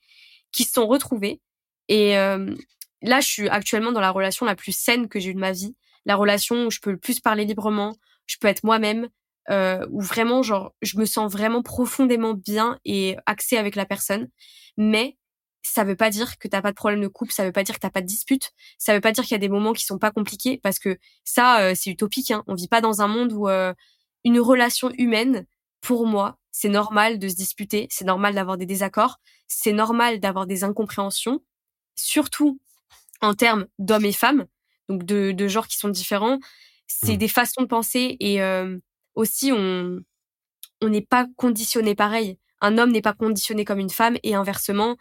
qui se sont retrouvés. Et euh, là, je suis actuellement dans la relation la plus saine que j'ai eue de ma vie, la relation où je peux le plus parler librement, je peux être moi-même, euh, où vraiment, genre, je me sens vraiment profondément bien et axée avec la personne. Mais ça veut pas dire que t'as pas de problème de couple, ça veut pas dire que t'as pas de dispute, ça veut pas dire qu'il y a des moments qui sont pas compliqués parce que ça, euh, c'est utopique. Hein. On vit pas dans un monde où euh, une relation humaine, pour moi, c'est normal de se disputer, c'est normal d'avoir des désaccords, c'est normal d'avoir des incompréhensions, surtout en termes d'hommes et femmes, donc de, de genres qui sont différents. C'est mmh. des façons de penser et euh, aussi on on n'est pas conditionné pareil. Un homme n'est pas conditionné comme une femme et inversement.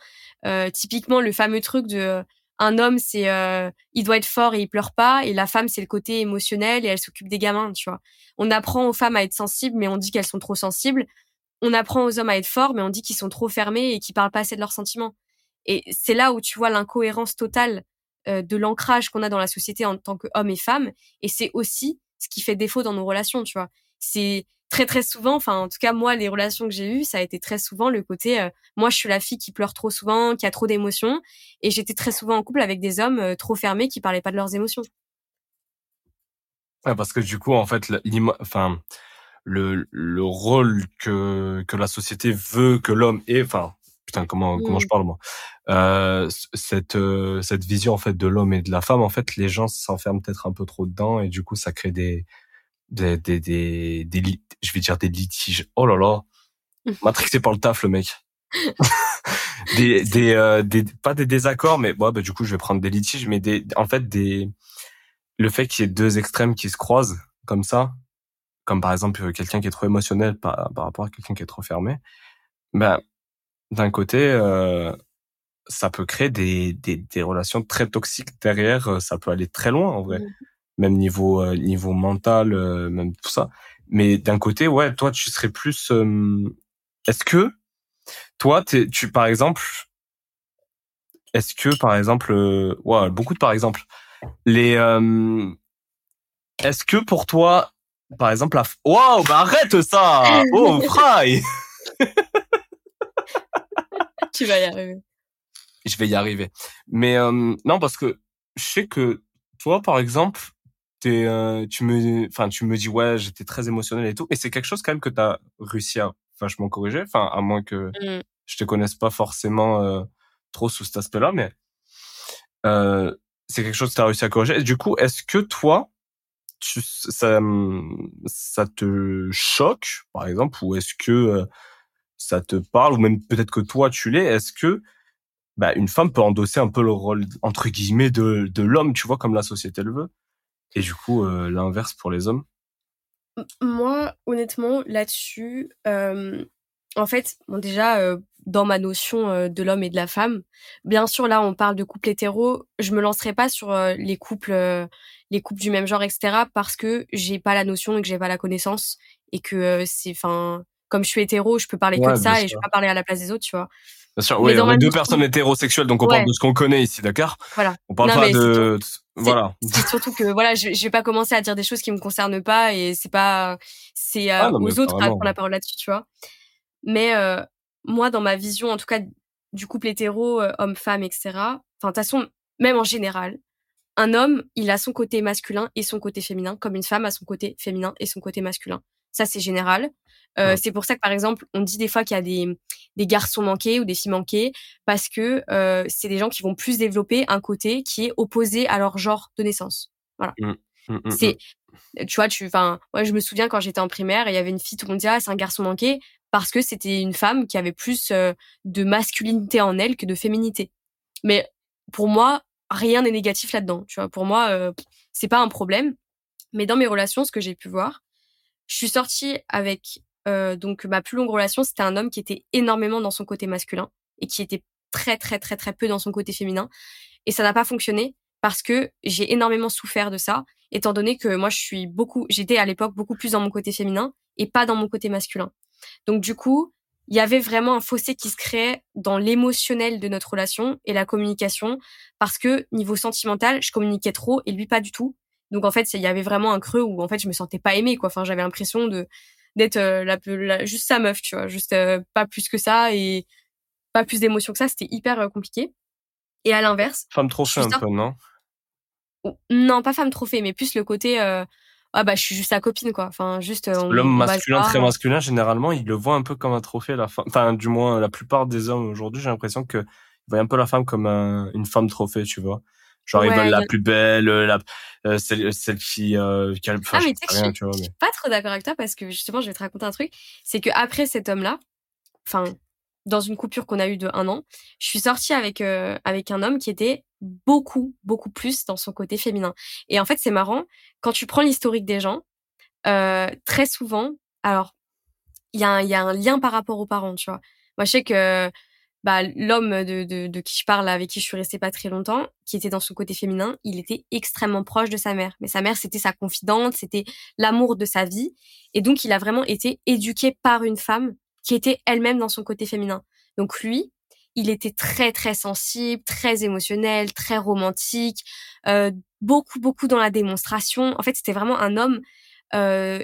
Euh, typiquement, le fameux truc de un homme c'est euh, il doit être fort et il pleure pas et la femme c'est le côté émotionnel et elle s'occupe des gamins tu vois. On apprend aux femmes à être sensibles mais on dit qu'elles sont trop sensibles. On apprend aux hommes à être forts mais on dit qu'ils sont trop fermés et qu'ils parlent pas assez de leurs sentiments. Et c'est là où tu vois l'incohérence totale euh, de l'ancrage qu'on a dans la société en tant qu'homme et femme et c'est aussi ce qui fait défaut dans nos relations tu vois. C'est très très souvent, enfin en tout cas moi les relations que j'ai eues, ça a été très souvent le côté euh, moi je suis la fille qui pleure trop souvent, qui a trop d'émotions et j'étais très souvent en couple avec des hommes euh, trop fermés qui parlaient pas de leurs émotions. Ouais, parce que du coup en fait enfin le le rôle que que la société veut que l'homme ait, enfin putain comment comment je mmh. parle moi euh, cette cette vision en fait de l'homme et de la femme en fait les gens s'enferment peut-être un peu trop dedans et du coup ça crée des des des des, des je vais dire des litiges oh là là matrixé par le taf le mec des des, euh, des pas des désaccords mais bon bah du coup je vais prendre des litiges mais des en fait des le fait qu'il y ait deux extrêmes qui se croisent comme ça comme par exemple quelqu'un qui est trop émotionnel par, par rapport à quelqu'un qui est trop fermé ben d'un côté, euh, ça peut créer des, des, des, relations très toxiques derrière. Euh, ça peut aller très loin en vrai, mmh. Même niveau euh, niveau mental, même tout ça. Mais d'un côté, ouais, toi, tu serais plus. est-ce que toi, tu par exemple, est-ce que par exemple, ouais, beaucoup de par exemple, les. est-ce que pour toi, par exemple, la. Waouh, bah arrête ça Oh, Fry tu vas y arriver. Je vais y arriver. Mais euh, non, parce que je sais que toi, par exemple, t'es, euh, tu me, enfin, tu me dis ouais, j'étais très émotionnel et tout, mais c'est quelque chose quand même que tu as réussi à vachement corriger. Enfin, à moins que mmh. je te connaisse pas forcément euh, trop sous cet aspect-là, mais c'est quelque chose que tu as réussi à corriger. Et du coup, est-ce que toi, tu, ça, ça te choque, par exemple, ou est-ce que ça te parle ou même peut-être que toi tu l'es, est-ce que bah, une femme peut endosser un peu le rôle entre guillemets de, de l'homme, tu vois, comme la société le veut, et du coup euh, l'inverse pour les hommes? Moi, honnêtement, là-dessus, euh, en fait, bon déjà euh, dans ma notion de l'homme et de la femme, bien sûr là on parle de couple hétéro, je me lancerai pas sur les couples les couples du même genre etc parce que j'ai pas la notion et que j'ai pas la connaissance et que c'est enfin comme je suis hétéro, je peux parler que de ça et je peux pas parler à la place des autres, tu vois. Bien sûr, oui, on est deux personnes hétérosexuelles, donc on parle de ce qu'on connaît ici, d'accord? Voilà. On parle pas de, voilà. C'est surtout que voilà, je, je vais pas commencer à dire des choses qui me concernent pas et c'est pas, c'est euh, ah, aux autres à prendre la parole là-dessus, tu vois. Mais euh, moi, dans ma vision, en tout cas, du couple hétéro, euh, homme-femme, etc. Enfin, de toute façon, même en général, un homme, il a son côté masculin et son côté féminin, comme une femme a son côté féminin et son côté masculin. Ça, c'est général. Euh, c'est pour ça que par exemple, on dit des fois qu'il y a des, des garçons manqués ou des filles manquées parce que euh, c'est des gens qui vont plus développer un côté qui est opposé à leur genre de naissance. Voilà. Mmh. Mmh, mmh, c'est, tu vois, tu, enfin, moi je me souviens quand j'étais en primaire, il y avait une fille tout le monde disait ah, c'est un garçon manqué parce que c'était une femme qui avait plus euh, de masculinité en elle que de féminité. Mais pour moi, rien n'est négatif là-dedans. Tu vois, pour moi, euh, c'est pas un problème. Mais dans mes relations, ce que j'ai pu voir, je suis sortie avec euh, donc ma plus longue relation, c'était un homme qui était énormément dans son côté masculin et qui était très très très très peu dans son côté féminin. Et ça n'a pas fonctionné parce que j'ai énormément souffert de ça, étant donné que moi je suis beaucoup, j'étais à l'époque beaucoup plus dans mon côté féminin et pas dans mon côté masculin. Donc du coup, il y avait vraiment un fossé qui se créait dans l'émotionnel de notre relation et la communication parce que niveau sentimental, je communiquais trop et lui pas du tout. Donc en fait, il y avait vraiment un creux où en fait je me sentais pas aimée quoi. Enfin, j'avais l'impression de d'être euh, la, juste sa meuf, tu vois, juste euh, pas plus que ça et pas plus d'émotions que ça. C'était hyper euh, compliqué. Et à l'inverse, femme trophée un peu, non? Non, pas femme trophée, mais plus le côté ah bah je suis juste sa copine quoi. Enfin juste. L'homme masculin très masculin généralement il le voit un peu comme un trophée la femme. Enfin du moins la plupart des hommes aujourd'hui j'ai l'impression que voient un peu la femme comme une femme trophée tu vois. Genre ils veulent la plus belle, euh, la euh, celle, celle qui, euh, qui a, enfin, ah mais tu sais je suis pas trop d'accord avec toi parce que justement je vais te raconter un truc, c'est que après cet homme-là, enfin dans une coupure qu'on a eue de un an, je suis sortie avec euh, avec un homme qui était beaucoup beaucoup plus dans son côté féminin. Et en fait c'est marrant quand tu prends l'historique des gens, euh, très souvent, alors il y a il y a un lien par rapport aux parents, tu vois. Moi je sais que bah, l'homme de, de, de, qui je parle, avec qui je suis restée pas très longtemps, qui était dans son côté féminin, il était extrêmement proche de sa mère. Mais sa mère, c'était sa confidente, c'était l'amour de sa vie. Et donc, il a vraiment été éduqué par une femme qui était elle-même dans son côté féminin. Donc lui, il était très très sensible, très émotionnel, très romantique, euh, beaucoup beaucoup dans la démonstration. En fait, c'était vraiment un homme, euh,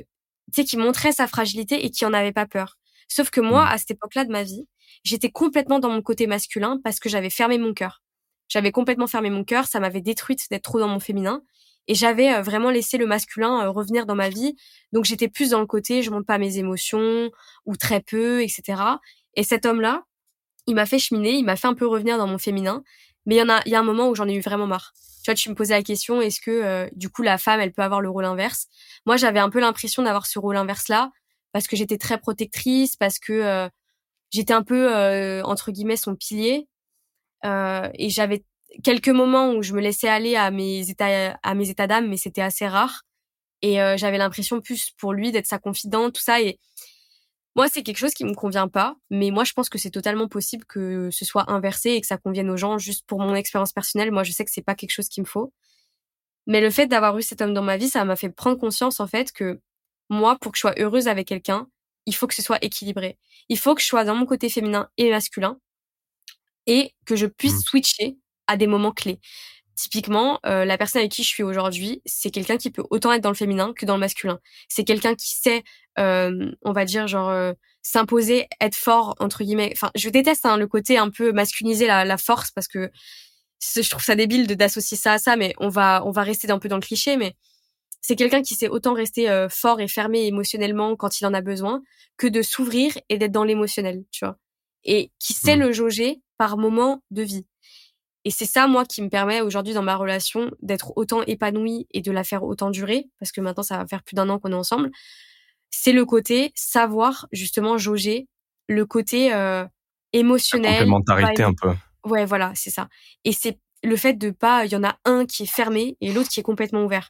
tu sais, qui montrait sa fragilité et qui en avait pas peur. Sauf que moi, mmh. à cette époque-là de ma vie, j'étais complètement dans mon côté masculin parce que j'avais fermé mon cœur. J'avais complètement fermé mon cœur, ça m'avait détruite d'être trop dans mon féminin et j'avais euh, vraiment laissé le masculin euh, revenir dans ma vie. Donc j'étais plus dans le côté je montre pas mes émotions ou très peu, etc. Et cet homme-là, il m'a fait cheminer, il m'a fait un peu revenir dans mon féminin. Mais il y en a, il y a un moment où j'en ai eu vraiment marre. Tu vois, tu me posais la question, est-ce que euh, du coup la femme, elle peut avoir le rôle inverse? Moi, j'avais un peu l'impression d'avoir ce rôle inverse là parce que j'étais très protectrice, parce que euh, j'étais un peu euh, entre guillemets son pilier, et j'avais quelques moments où je me laissais aller à mes états à mes états d'âme, mais c'était assez rare. Et j'avais l'impression plus pour lui d'être sa confidente, tout ça. Et moi, c'est quelque chose qui me convient pas, mais moi, je pense que c'est totalement possible que ce soit inversé et que ça convienne aux gens. Juste pour mon expérience personnelle, moi, je sais que c'est pas quelque chose qu'il me faut. Mais le fait d'avoir eu cet homme dans ma vie, ça m'a fait prendre conscience, en fait, que moi, pour que je sois heureuse avec quelqu'un, il faut que ce soit équilibré. Il faut que je sois dans mon côté féminin et masculin et que je puisse mmh. switcher à des moments clés. Typiquement, euh, la personne avec qui je suis aujourd'hui, c'est quelqu'un qui peut autant être dans le féminin que dans le masculin. C'est quelqu'un qui sait, euh, on va dire, genre euh, s'imposer, être fort entre guillemets. Enfin, je déteste hein, le côté un peu masculiniser la, la force parce que je trouve ça débile d'associer ça à ça, mais on va on va rester un peu dans le cliché, mais c'est quelqu'un qui sait autant rester euh, fort et fermé émotionnellement quand il en a besoin que de s'ouvrir et d'être dans l'émotionnel, tu vois? Et qui sait mmh. le jauger par moment de vie. Et c'est ça, moi, qui me permet aujourd'hui dans ma relation d'être autant épanouie et de la faire autant durer, parce que maintenant, ça va faire plus d'un an qu'on est ensemble. C'est le côté savoir, justement, jauger, le côté euh, émotionnel. La complémentarité un peu. Ouais, voilà, c'est ça. Et c'est le fait de pas, il y en a un qui est fermé et l'autre qui est complètement ouvert.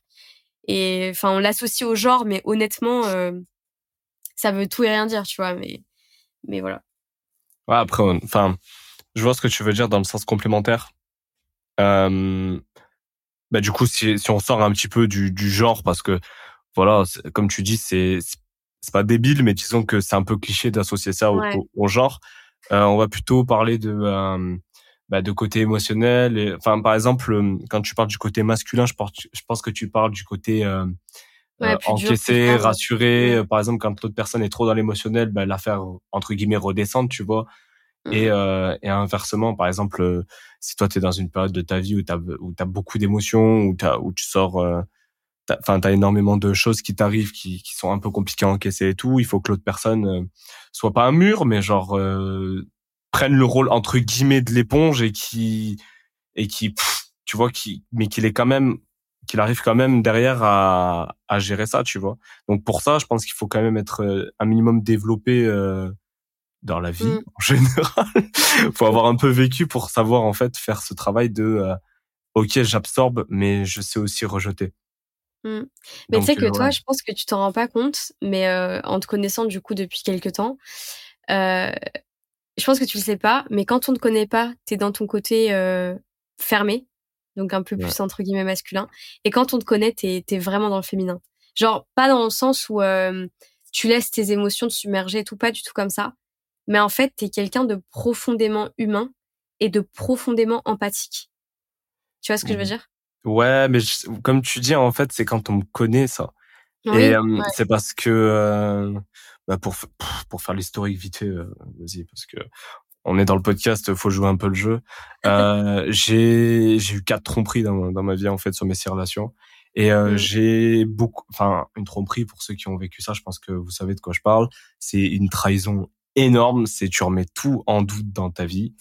Et enfin, on l'associe au genre, mais honnêtement, euh, ça veut tout et rien dire, tu vois. Mais, mais voilà. Ouais, après, enfin, je vois ce que tu veux dire dans le sens complémentaire. Euh, bah du coup, si, si on sort un petit peu du, du genre, parce que voilà, comme tu dis, c'est c'est pas débile, mais disons que c'est un peu cliché d'associer ça au, au, genre. Euh, on va plutôt parler de euh, bah, de côté émotionnel. Et, enfin, par exemple, quand tu parles du côté masculin, je pense, je pense que tu parles du côté euh, ouais, encaissé, rassuré. Par exemple, quand l'autre personne est trop dans l'émotionnel, bah, la faire entre guillemets redescendre, tu vois. Et, mmh. euh, et inversement, par exemple, euh, si toi tu es dans une période de ta vie où tu as, où as beaucoup d'émotions, où, où tu sors, euh, enfin, tu as énormément de choses qui t'arrivent qui, qui sont un peu compliquées à encaisser et tout, il faut que l'autre personne euh, soit pas un mur, mais genre euh, prenne le rôle entre guillemets de l'éponge et qui, et qui, tu vois, qui, mais qu'il est quand même qu'il arrive quand même derrière à, à gérer ça, tu vois. Donc pour ça, je pense qu'il faut quand même être un minimum développé euh, dans la vie mm. en général. faut avoir un peu vécu pour savoir en fait faire ce travail de euh, ok j'absorbe mais je sais aussi rejeter. Mm. Mais tu sais que toi, je pense que tu t'en rends pas compte, mais euh, en te connaissant du coup depuis quelques temps, euh, je pense que tu le sais pas, mais quand on ne te connaît pas, t'es dans ton côté euh, fermé, donc un peu plus entre guillemets masculin, et quand on te connaît, t'es es vraiment dans le féminin. Genre pas dans le sens où euh, tu laisses tes émotions te submerger et tout, pas du tout comme ça, mais en fait, tu es quelqu'un de profondément humain et de profondément empathique. Tu vois ce que je veux mmh. dire? Ouais, mais comme tu dis, en fait, c'est quand on me connaît ça. et c'est parce que bah pour pour faire l'historique vite fait, vas-y, parce que on est dans le podcast, faut jouer un peu le jeu. Euh, j'ai j'ai eu quatre tromperies dans, dans ma vie en fait sur mes six relations. Et mmh. j'ai beaucoup, enfin une tromperie pour ceux qui ont vécu ça, je pense que vous savez de quoi je parle. C'est une trahison énorme, c'est tu remets tout en doute dans ta vie.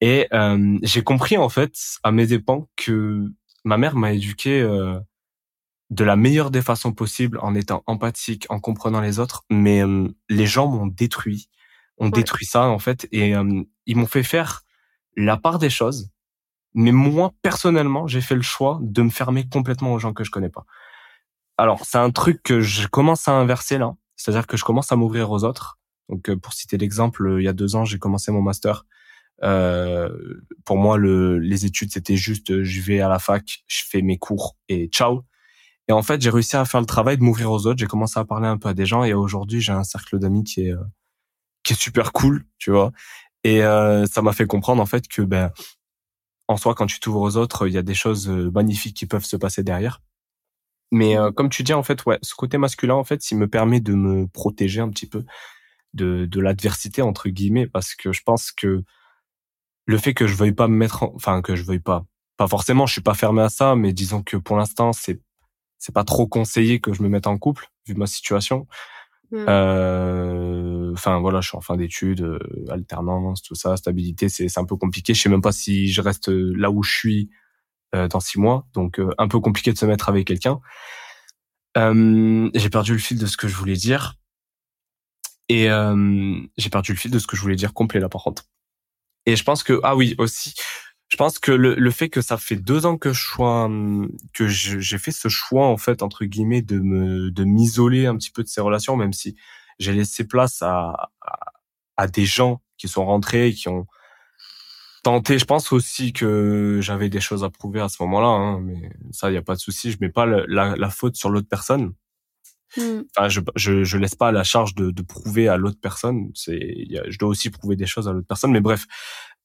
Et euh, j'ai compris en fait à mes dépens que ma mère m'a éduqué euh, de la meilleure des façons possibles en étant empathique, en comprenant les autres. Mais euh, les gens m'ont détruit, ont détruit ça en fait, et ils m'ont fait faire la part des choses. Mais moi personnellement, j'ai fait le choix de me fermer complètement aux gens que je connais pas. Alors c'est un truc que je commence à inverser là, c'est-à-dire que je commence à m'ouvrir aux autres donc, euh, pour citer l'exemple, euh, il y a deux ans, j'ai commencé mon master. Euh, pour moi, le, les études, c'était juste, je vais à la fac, je fais mes cours et ciao. Et en fait, j'ai réussi à faire le travail de m'ouvrir aux autres. J'ai commencé à parler un peu à des gens et aujourd'hui, j'ai un cercle d'amis qui est qui est super cool, tu vois. Et euh, ça m'a fait comprendre en fait que ben en soi, quand tu t'ouvres aux autres, il y a des choses magnifiques qui peuvent se passer derrière. Mais comme tu dis en fait, ouais, ce côté masculin en fait, il me permet de me protéger un petit peu de, de l'adversité entre guillemets parce que je pense que le fait que je veuille pas me mettre enfin que je veuille pas pas forcément je suis pas fermé à ça mais disons que pour l'instant c'est c'est pas trop conseillé que je me mette en couple vu ma situation Hmm. Euh, Enfin voilà, je suis en fin d'études, euh, alternance, tout ça, stabilité, c'est c'est un peu compliqué. Je sais même pas si je reste là où je suis euh, dans six mois, donc euh, un peu compliqué de se mettre avec quelqu'un. Euh, j'ai perdu le fil de ce que je voulais dire et euh, j'ai perdu le fil de ce que je voulais dire complet là par contre. Et je pense que ah oui aussi, je pense que le, le fait que ça fait deux ans que je sois que je- j'ai fait ce choix en fait entre guillemets de me de m'isoler un petit peu de ces relations, même si j'ai laissé place à, à à des gens qui sont rentrés et qui ont tenté. Je pense aussi que j'avais des choses à prouver à ce moment-là, hein, mais ça il y a pas de souci. Je mets pas le- la, la faute sur l'autre personne. Hmm. Enfin, je, je je laisse pas la charge de, de prouver à l'autre personne. C'est je dois aussi prouver des choses à l'autre personne. Mais bref,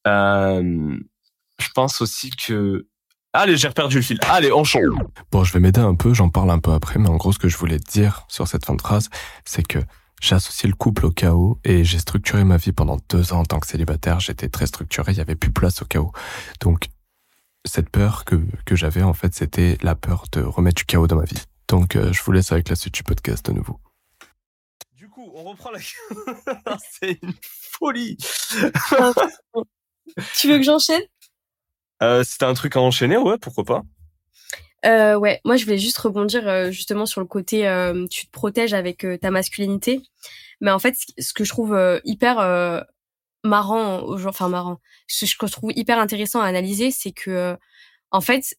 euh, je pense aussi que allez j'ai perdu le fil. Allez on change. Bon, je vais m'aider un peu. J'en parle un peu après. Mais en gros, ce que je voulais te dire sur cette fin de phrase, c'est que j'ai associé le couple au chaos et j'ai structuré ma vie pendant deux ans en tant que célibataire. J'étais très structuré. Il y avait plus place au chaos. Donc cette peur que que j'avais en fait, c'était la peur de remettre du chaos dans ma vie. Donc, euh, je vous laisse avec la suite du podcast de nouveau. Du coup, on reprend la. C'est une folie. Tu veux que j'enchaîne? Euh, C'était un truc à enchaîner, ouais, pourquoi pas. Euh, ouais, moi je voulais juste rebondir euh, justement sur le côté euh, tu te protèges avec euh, ta masculinité, mais en fait ce- que je trouve euh, hyper euh, marrant, enfin marrant, ce que je trouve hyper intéressant à analyser, c'est que en fait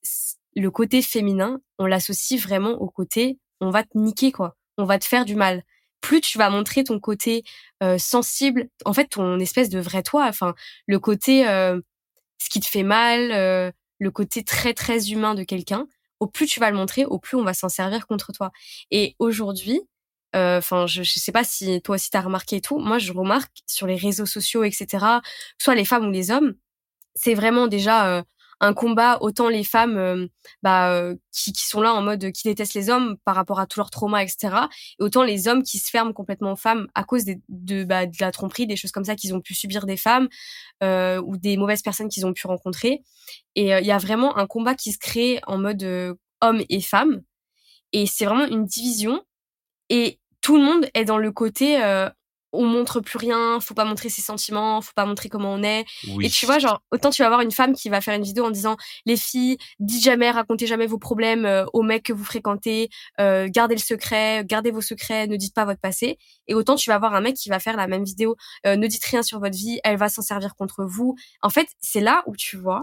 le côté féminin, on l'associe vraiment au côté on va te niquer quoi, on va te faire du mal. Plus tu vas montrer ton côté sensible, en fait ton espèce de vrai toi, enfin le côté ce qui te fait mal, euh, le côté très très humain de quelqu'un au plus tu vas le montrer, au plus on va s'en servir contre toi. Et aujourd'hui, enfin, je, je sais pas si toi aussi t'as remarqué et tout, moi je remarque sur les réseaux sociaux, etc., soit les femmes ou les hommes, c'est vraiment déjà euh, un combat autant les femmes euh, bah, euh, qui, qui sont là en mode euh, qui détestent les hommes par rapport à tous leurs traumas, etc., et autant les hommes qui se ferment complètement aux femmes à cause des, de, bah, de la tromperie, des choses comme ça qu'ils ont pu subir des femmes euh, ou des mauvaises personnes qu'ils ont pu rencontrer. Et il y a vraiment un combat qui se crée en mode euh, homme et femme. Et c'est vraiment une division. Et tout le monde est dans le côté on montre plus rien, faut pas montrer ses sentiments, faut pas montrer comment on est. Oui. Et tu vois, genre, autant tu vas avoir une femme qui va faire une vidéo en disant les filles, dites jamais, racontez jamais vos problèmes euh, aux mecs que vous fréquentez, euh, gardez le secret, gardez vos secrets, ne dites pas votre passé. Et autant tu vas avoir un mec qui va faire la même vidéo, euh, ne dites rien sur votre vie, elle va s'en servir contre vous. En fait, c'est là où tu vois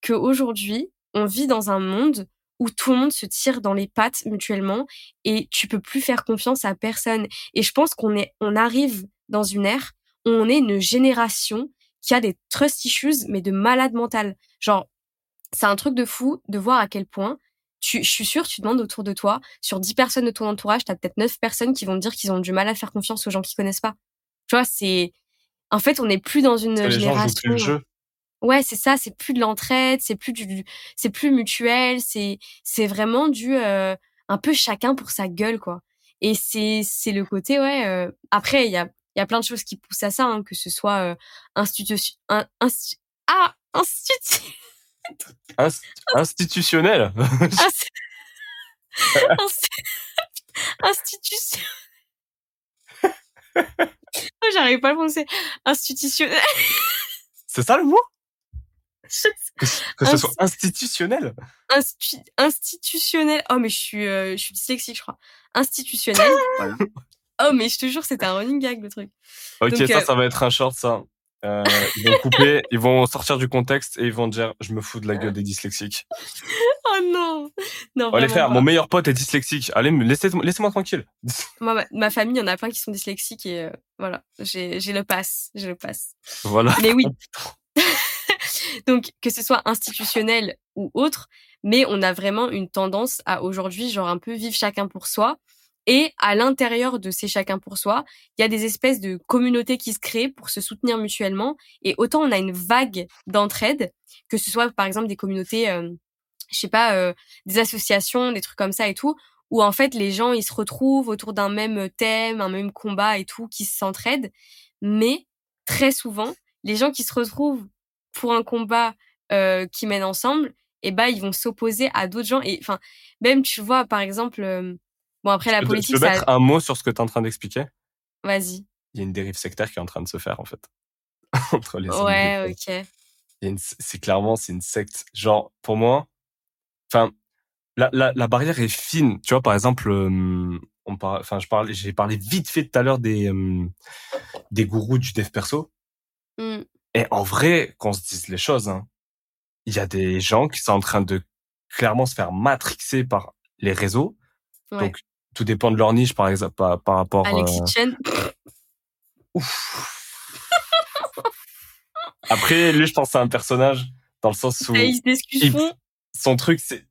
que aujourd'hui, on vit dans un monde où tout le monde se tire dans les pattes mutuellement et tu peux plus faire confiance à personne. Et je pense qu'on est, on arrive dans une ère où on est une génération qui a des trust issues, mais de malade mental. Genre, c'est un truc de fou de voir à quel point tu, je suis sûre, tu demandes autour de toi, sur 10 personnes de ton entourage, t'as peut-être 9 personnes qui vont te dire qu'ils ont du mal à faire confiance aux gens qu'ils connaissent pas. Tu vois, c'est, en fait, on n'est plus dans une les gens jouent génération. plus le jeu. Ouais, c'est ça, c'est plus de l'entraide, c'est plus du c'est plus mutuel, c'est c'est vraiment du euh, un peu chacun pour sa gueule quoi. Et c'est c'est le côté ouais euh, après il y a il y a plein de choses qui poussent à ça hein, que ce soit euh, institution un, ah institu Inst- institutionnel. inst- inst- institution J'arrive pas à le prononcer. Institutionnel. C'est ça le mot? Que ce soit institutionnel. Institutionnel. Oh, mais je suis, euh, je suis dyslexique, je crois. Institutionnel. voilà. Oh, mais je te jure, c'était un running gag, le truc. Ok, Donc, ça, euh, ça va être un short, ça. Euh, ils vont couper, ils vont sortir du contexte et ils vont dire je me fous de la gueule des dyslexiques. Oh non. Non, On va les vraiment faire. pas. Mon meilleur pote est dyslexique. Allez, laissez- laissez-moi tranquille. Moi, ma, ma famille, il y en a plein qui sont dyslexiques et euh, voilà, j'ai, j'ai le pass, j'ai le pass. Voilà. Mais oui. Donc, que ce soit institutionnel ou autre, mais on a vraiment une tendance à aujourd'hui, genre un peu vivre chacun pour soi. Et à l'intérieur de ces chacun pour soi, il y a des espèces de communautés qui se créent pour se soutenir mutuellement. Et autant on a une vague d'entraide, que ce soit par exemple des communautés, euh, je sais pas, euh, des associations, des trucs comme ça et tout, où en fait les gens ils se retrouvent autour d'un même thème, un même combat et tout, qui s'entraident. Mais très souvent, les gens qui se retrouvent pour un combat euh, qui mènent ensemble, et ben ils vont s'opposer à d'autres gens. Et enfin, même tu vois par exemple, euh, Bon, après, la Je peux- politique, Je peux ça... mettre un mot sur ce que tu es en train d'expliquer? Vas-y. Il y a une dérive sectaire qui est en train de se faire, en fait. Entre les Ouais, ok. Une- C'est clairement, c'est une secte. Genre, pour moi, enfin, la, la, la barrière est fine. Tu vois, par exemple, euh, on parle, enfin, je parlais, j'ai parlé vite fait tout à l'heure des, euh, des gourous du dev perso. Hmm. Et en vrai, qu'on se dise les choses, hein, il y a des gens qui sont en train de clairement se faire matrixer par les réseaux. Ouais. Donc, tout dépend de leur niche, par exemple, par, par rapport. Alexis euh, Chen. ouf. Après, lui, je pense c'est un personnage dans le sens où Thaïs Descusson. son truc, c'est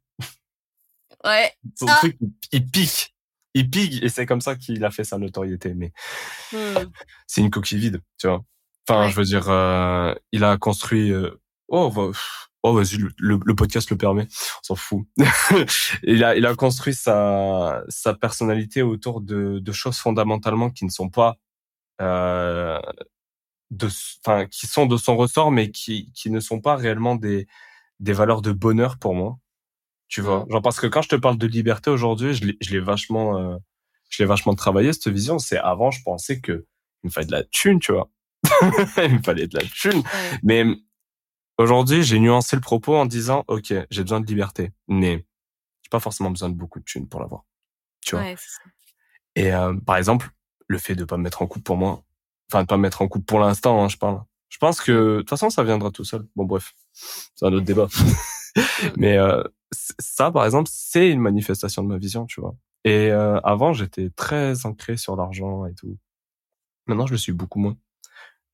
Ouais. son Ah. truc, il- il pique, il pique, et c'est comme ça qu'il a fait sa notoriété. Mais Hmm. c'est une coquille vide, tu vois. Enfin, Ouais. je veux dire, euh, il a construit. euh, oh, va- oh, vas-y, le, le- le podcast le permet. On s'en fout. il a, il a construit sa sa personnalité autour de, de choses fondamentalement qui ne sont pas, euh, de, enfin, qui sont de son ressort, mais qui qui ne sont pas réellement des des valeurs de bonheur pour moi. Tu vois, Mm. genre parce que quand je te parle de liberté aujourd'hui, je l'ai je l'ai vachement, euh, je l'ai vachement travaillé cette vision. C'est avant, je pensais que il me fallait de la thune, tu vois. il me fallait de la thune. Ouais. Mais aujourd'hui, j'ai nuancé le propos en disant, OK, j'ai besoin de liberté, mais j'ai pas forcément besoin de beaucoup de thunes pour l'avoir. Tu vois. Ouais, c'est ça. Et euh, par exemple, le fait de pas me mettre en couple pour moi, enfin de pas me mettre en couple pour l'instant, hein, je parle. Je pense que de toute façon, ça viendra tout seul. Bon, bref, c'est un autre débat. mais euh, ça, par exemple, c'est une manifestation de ma vision, tu vois. Et euh, avant, j'étais très ancré sur l'argent et tout. Maintenant, je le suis beaucoup moins.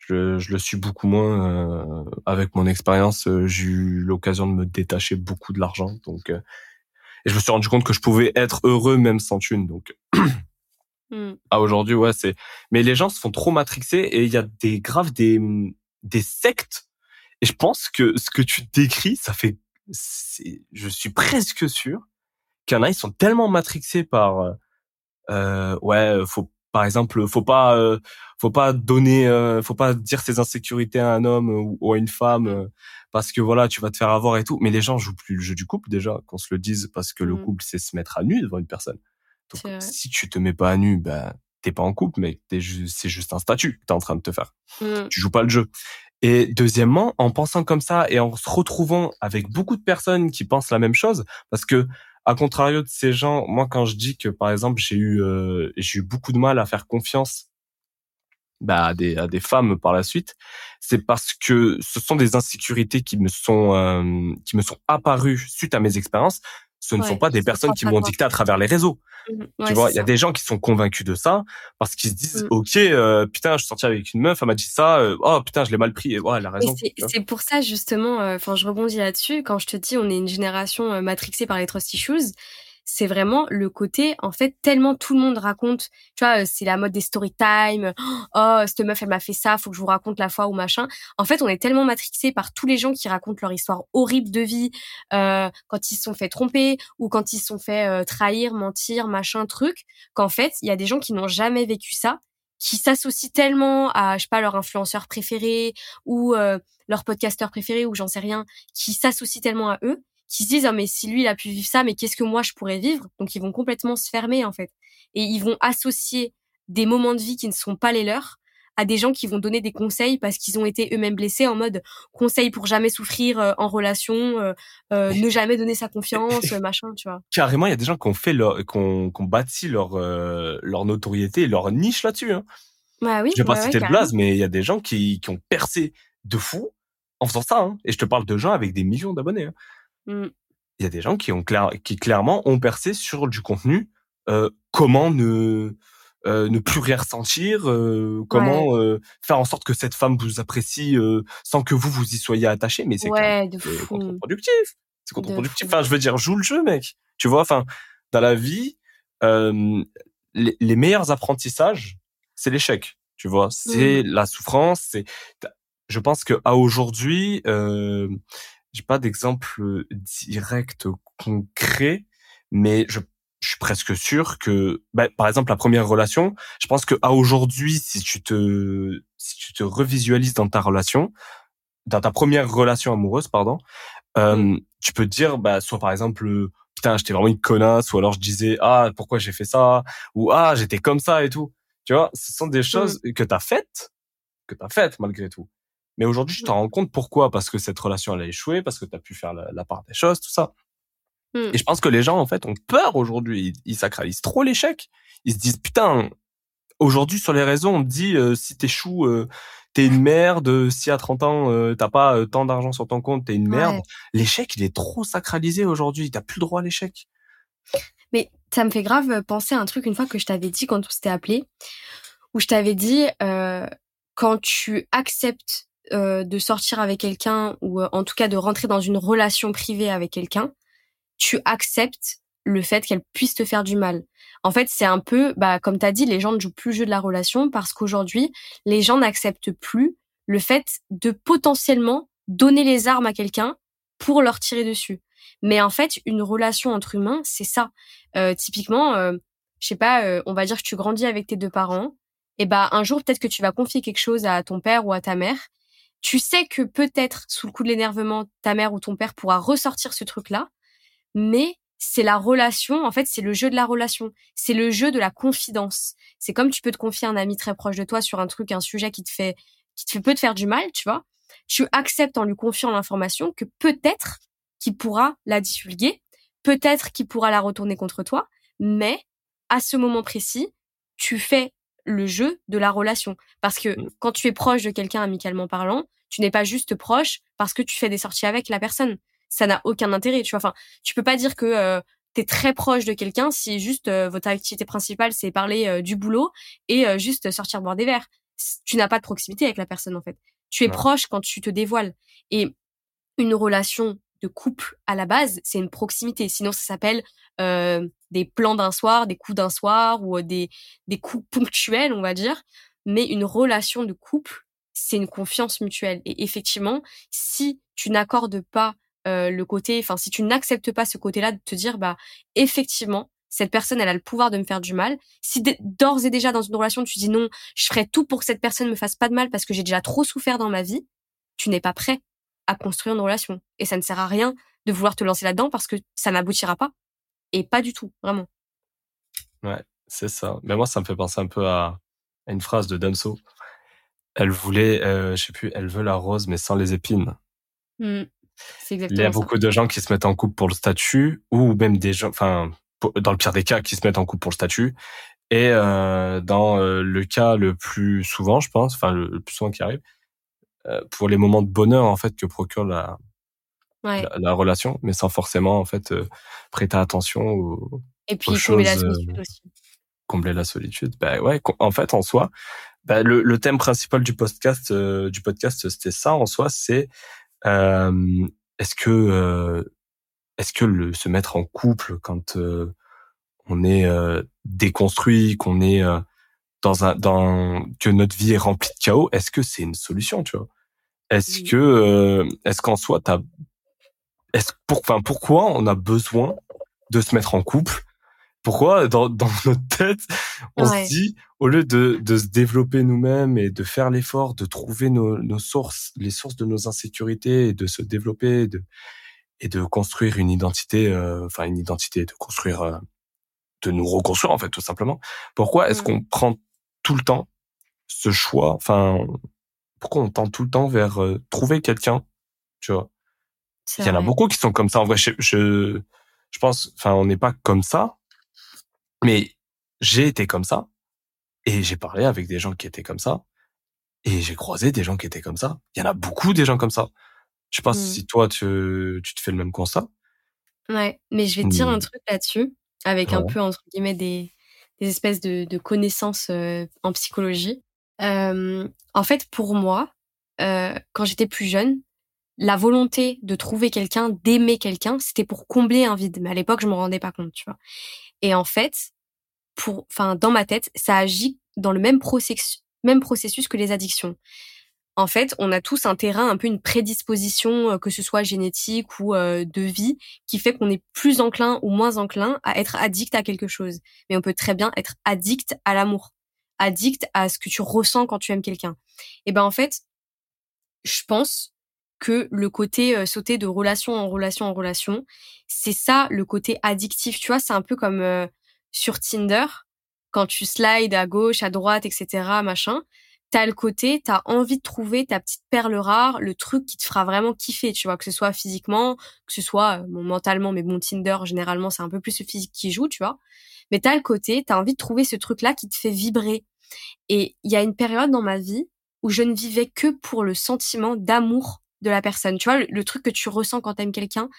Je, je le suis beaucoup moins. euh, avec mon expérience, euh, j'ai eu l'occasion de me détacher beaucoup de l'argent. Donc, euh, et je me suis rendu compte que je pouvais être heureux même sans thune. Donc, Hmm. ah aujourd'hui, ouais, c'est. Mais les gens se font trop matrixer et il y a des graves des des sectes. Et je pense que ce que tu décris, ça fait. c'est- Je suis presque sûr qu'il y en a, ils sont tellement matrixés par. euh, euh, ouais, faut par exemple, faut pas, euh, faut pas donner, euh, faut pas dire ses insécurités à un homme ou, ou à une femme euh, parce que voilà, tu vas te faire avoir et tout. Mais les gens jouent plus le jeu du couple déjà, qu'on se le dise, parce que le Mm. couple c'est se mettre à nu devant une personne. Donc si tu te mets pas à nu, bah t'es pas en couple, mais ju- c'est juste un statut que t'es en train de te faire. Hmm. Tu joues pas le jeu. Et deuxièmement, en pensant comme ça et en se retrouvant avec beaucoup de personnes qui pensent la même chose, parce que à contrario de ces gens, moi quand je dis que par exemple j'ai eu euh, j'ai eu beaucoup de mal à faire confiance bah, à des à des femmes par la suite, c'est parce que ce sont des insécurités qui me sont euh, qui me sont apparues suite à mes expériences. Ce ne Ouais, sont pas des personnes qui toi. dicté à travers les réseaux. Hmm. Tu Ouais, vois, il y a ça. des gens qui sont convaincus de ça parce qu'ils se disent Mm. OK, euh, putain, je suis sorti avec une meuf, elle m'a dit ça, euh, oh putain, je l'ai mal pris et elle a raison. c'est tu pour ça justement, euh, enfin je rebondis là-dessus, quand je te dis on est une génération matrixée par les trust issues, c'est vraiment le côté, en fait, tellement tout le monde raconte, tu vois, euh, c'est la mode des story time, oh, cette meuf elle m'a fait ça, faut que je vous raconte la fois ou machin. En fait, on est tellement matrixé par tous les gens qui racontent leur histoire horrible de vie, euh, quand ils se sont fait tromper ou quand ils se sont fait euh, trahir, mentir, machin, truc, qu'en fait, il y a des gens qui n'ont jamais vécu ça qui s'associent tellement à, je sais pas, leur influenceur préféré ou euh, leur podcasteur préféré ou j'en sais rien, qui s'associent tellement à eux, qui se disent, ah, mais si lui, il a pu vivre ça, mais qu'est-ce que moi, je pourrais vivre? Donc, ils vont complètement se fermer, en fait. Et ils vont associer des moments de vie qui ne sont pas les leurs à des gens qui vont donner des conseils parce qu'ils ont été eux-mêmes blessés en mode conseil pour jamais souffrir euh, en relation, euh, euh, ne jamais donner sa confiance, machin, tu vois. Carrément, il y a des gens qui ont fait leur, qui ont, qui ont bâti leur, leur notoriété leur niche là-dessus. Hein. Bah oui, Je vais pas ouais, citer de blase, mais il y a des gens qui, qui ont percé de fou en faisant ça. Hein. Et je te parle de gens avec des millions d'abonnés. hein. Mm. Il y a des gens qui ont clair, qui clairement ont percé sur du contenu. Euh, comment ne euh, ne plus rien ressentir, euh, comment euh, faire en sorte que cette femme vous apprécie euh, sans que vous vous y soyez attaché, mais c'est Ouais, contre-productif. C'est contre-productif. Enfin, je veux dire, joue le jeu, mec. Tu vois, enfin, dans la vie, euh, les, les meilleurs apprentissages, c'est l'échec. Tu vois, c'est la souffrance. C'est, je pense que à aujourd'hui, euh, j'ai pas d'exemple direct concret, mais je, je suis presque sûr que, bah, par exemple, la première relation, je pense que à aujourd'hui, si tu te, si tu te revisualises dans ta relation, dans ta première relation amoureuse, pardon, euh, tu peux te dire, bah, soit par exemple, euh, putain, j'étais vraiment une connasse, ou alors je disais, ah, pourquoi j'ai fait ça, ou ah, j'étais comme ça et tout. Tu vois, ce sont des mmh. choses que t'as faites, que t'as faites malgré tout. Mais aujourd'hui, je t'en rends compte pourquoi? Parce que cette relation, elle a échoué, parce que t'as pu faire la, part des choses, tout ça. Mmh. Et je pense que les gens, en fait, ont peur aujourd'hui. Ils, sacralisent trop l'échec. Ils se disent, putain, aujourd'hui, sur les réseaux, on te dit, euh, si t'échoues, euh, t'es une merde. Si à 30 ans, euh, t'as pas euh, tant d'argent sur ton compte, t'es une merde. L'échec, il est trop sacralisé aujourd'hui. T'as plus le droit à l'échec. Mais ça me fait grave penser à un truc une fois que je t'avais dit quand on s'était appelé, où je t'avais dit, quand tu acceptes euh, de sortir avec quelqu'un ou euh, en tout cas de rentrer dans une relation privée avec quelqu'un, tu acceptes le fait qu'elle puisse te faire du mal. En fait, c'est un peu, bah, comme tu as dit, les gens ne jouent plus le jeu de la relation parce qu'aujourd'hui, les gens n'acceptent plus le fait de potentiellement donner les armes à quelqu'un pour leur tirer dessus. Mais en fait, une relation entre humains, c'est ça. Euh, typiquement, euh, je sais pas, on va dire que tu grandis avec tes deux parents, et bah un jour peut-être que tu vas confier quelque chose à ton père ou à ta mère, tu sais que peut-être sous le coup de l'énervement, ta mère ou ton père pourra ressortir ce truc-là, mais c'est la relation, en fait, c'est le jeu de la relation, c'est le jeu de la confidence. C'est comme tu peux te confier à un ami très proche de toi sur un truc, un sujet qui te fait, qui te fait, peut te faire du mal, tu vois. Tu acceptes en lui confiant l'information que peut-être qu'il pourra la divulguer, peut-être qu'il pourra la retourner contre toi, mais à ce moment précis, tu fais le jeu de la relation. Parce que mmh. quand tu es proche de quelqu'un amicalement parlant, tu n'es pas juste proche parce que tu fais des sorties avec la personne. Ça n'a aucun intérêt, tu vois. Enfin, tu peux pas dire que euh, tu es très proche de quelqu'un si juste euh, votre activité principale c'est parler euh, du boulot et juste sortir boire des verres. Tu n'as pas de proximité avec la personne en fait. Tu es proche quand tu te dévoiles. Et une relation de couple à la base, c'est une proximité. Sinon, ça s'appelle euh, des plans d'un soir, des coups d'un soir ou euh, des, des coups ponctuels, on va dire. Mais une relation de couple, c'est une confiance mutuelle. Et effectivement, si tu n'accordes pas euh, le côté, enfin, si tu n'acceptes pas ce côté-là de te dire, bah, effectivement, cette personne, elle a le pouvoir de me faire du mal. Si d'ores et déjà dans une relation, tu dis non, je ferai tout pour que cette personne me fasse pas de mal parce que j'ai déjà trop souffert dans ma vie, tu n'es pas prêt à construire une relation. Et ça ne sert à rien de vouloir te lancer là-dedans parce que ça n'aboutira pas. Et pas du tout, vraiment. Ouais, c'est ça. Mais moi, ça me fait penser un peu à, une phrase de Damso. Elle voulait, euh, je sais plus, elle veut la rose mais sans les épines. Mmh. C'est exactement Il y a beaucoup de gens qui se mettent en couple pour le statut ou même des gens, enfin, dans le pire des cas, qui se mettent en couple pour le statut. Et euh, dans euh, le cas le plus souvent, je pense, enfin le plus souvent qui arrive, euh, pour les moments de bonheur en fait que procure la, la, relation, mais sans forcément en fait euh, prêter attention aux, et puis combler la solitude aussi. Combler la solitude, bah ouais. En fait, en soi, bah, le, le thème principal du podcast, du podcast, c'était ça en soi, c'est est-ce que est-ce que le se mettre en couple quand on est déconstruit, qu'on est dans un dans que notre vie est remplie de chaos, est-ce que c'est une solution, tu vois? Est-ce que euh, est-ce qu'en soi t'as est-ce pour enfin pourquoi on a besoin de se mettre en couple Pourquoi dans dans notre tête on se dit au lieu de de se développer nous-mêmes et de faire l'effort de trouver nos nos sources, les sources de nos insécurités et de se développer de et de construire une identité euh, enfin une identité de construire euh, de nous reconstruire en fait tout simplement. Pourquoi est-ce mmh. qu'on prend tout le temps ce choix? Enfin, pourquoi on tend tout le temps vers euh, trouver quelqu'un, tu vois? Il y en a beaucoup qui sont comme ça. En vrai, je, je, je pense, enfin, on n'est pas comme ça, mais j'ai été comme ça et j'ai parlé avec des gens qui étaient comme ça et j'ai croisé des gens qui étaient comme ça. Il y en a beaucoup des gens comme ça. Je sais pas mmh. si toi tu, tu te fais le même constat. Ouais, mais je vais te dire un truc là-dessus avec un peu entre guillemets des des espèces de, de connaissances euh, en psychologie. Euh, en fait, pour moi, euh, quand j'étais plus jeune, la volonté de trouver quelqu'un, d'aimer quelqu'un, c'était pour combler un vide. Mais à l'époque, je m'en rendais pas compte, tu vois. Et en fait, pour, enfin, dans ma tête, ça agit dans le même processus, que les addictions en fait, on a tous un terrain, un peu une prédisposition, euh, que ce soit génétique ou euh, de vie, qui fait qu'on est plus enclin ou moins enclin à être addict à quelque chose. Mais on peut très bien être addict à l'amour, addict à ce que tu ressens quand tu aimes quelqu'un. Et ben en fait, je pense que le côté sauter de relation en relation en relation, c'est ça le côté addictif. Tu vois, c'est un peu comme sur Tinder quand tu slides à gauche, à droite, etc., machin t'as le côté, t'as envie de trouver ta petite perle rare, le truc qui te fera vraiment kiffer, tu vois, que ce soit physiquement, que ce soit euh, mentalement, mais bon, Tinder, généralement, c'est un peu plus le physique qui joue, tu vois. Mais t'as le côté, t'as envie de trouver ce truc-là qui te fait vibrer. Et il y a une période dans ma vie où je ne vivais que pour le sentiment d'amour de la personne. Tu vois, le, truc que tu ressens quand t'aimes quelqu'un.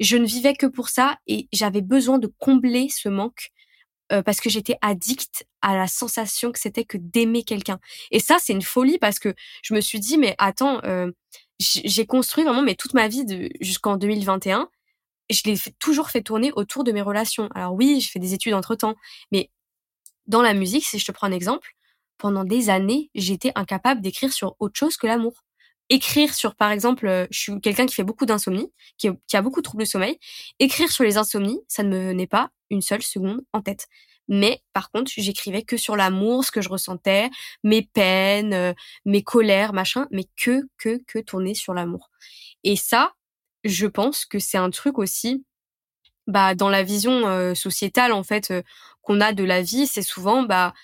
Je ne vivais que pour ça et j'avais besoin de combler ce manque euh, parce que j'étais addict à la sensation que c'était que d'aimer quelqu'un. Et ça, c'est une folie parce que je me suis dit, mais attends, euh, j'ai construit vraiment mais toute ma vie jusqu'en 2021. Je l'ai toujours fait tourner autour de mes relations. Alors oui, je fais des études entre temps, mais dans la musique, si je te prends un exemple, pendant des années, j'étais incapable d'écrire sur autre chose que l'amour. Écrire sur, par exemple, euh, je suis quelqu'un qui fait beaucoup d'insomnie, qui, qui, a beaucoup de troubles de sommeil. Écrire sur les insomnies, ça ne me venait pas une seule seconde en tête. Mais par contre, j'écrivais que sur l'amour, ce que je ressentais, mes peines, euh, mes colères, machin, mais que, que, que tourner sur l'amour. Et ça, je pense que c'est un truc aussi, bah, dans la vision euh, sociétale, en fait, euh, qu'on a de la vie, c'est souvent, bah,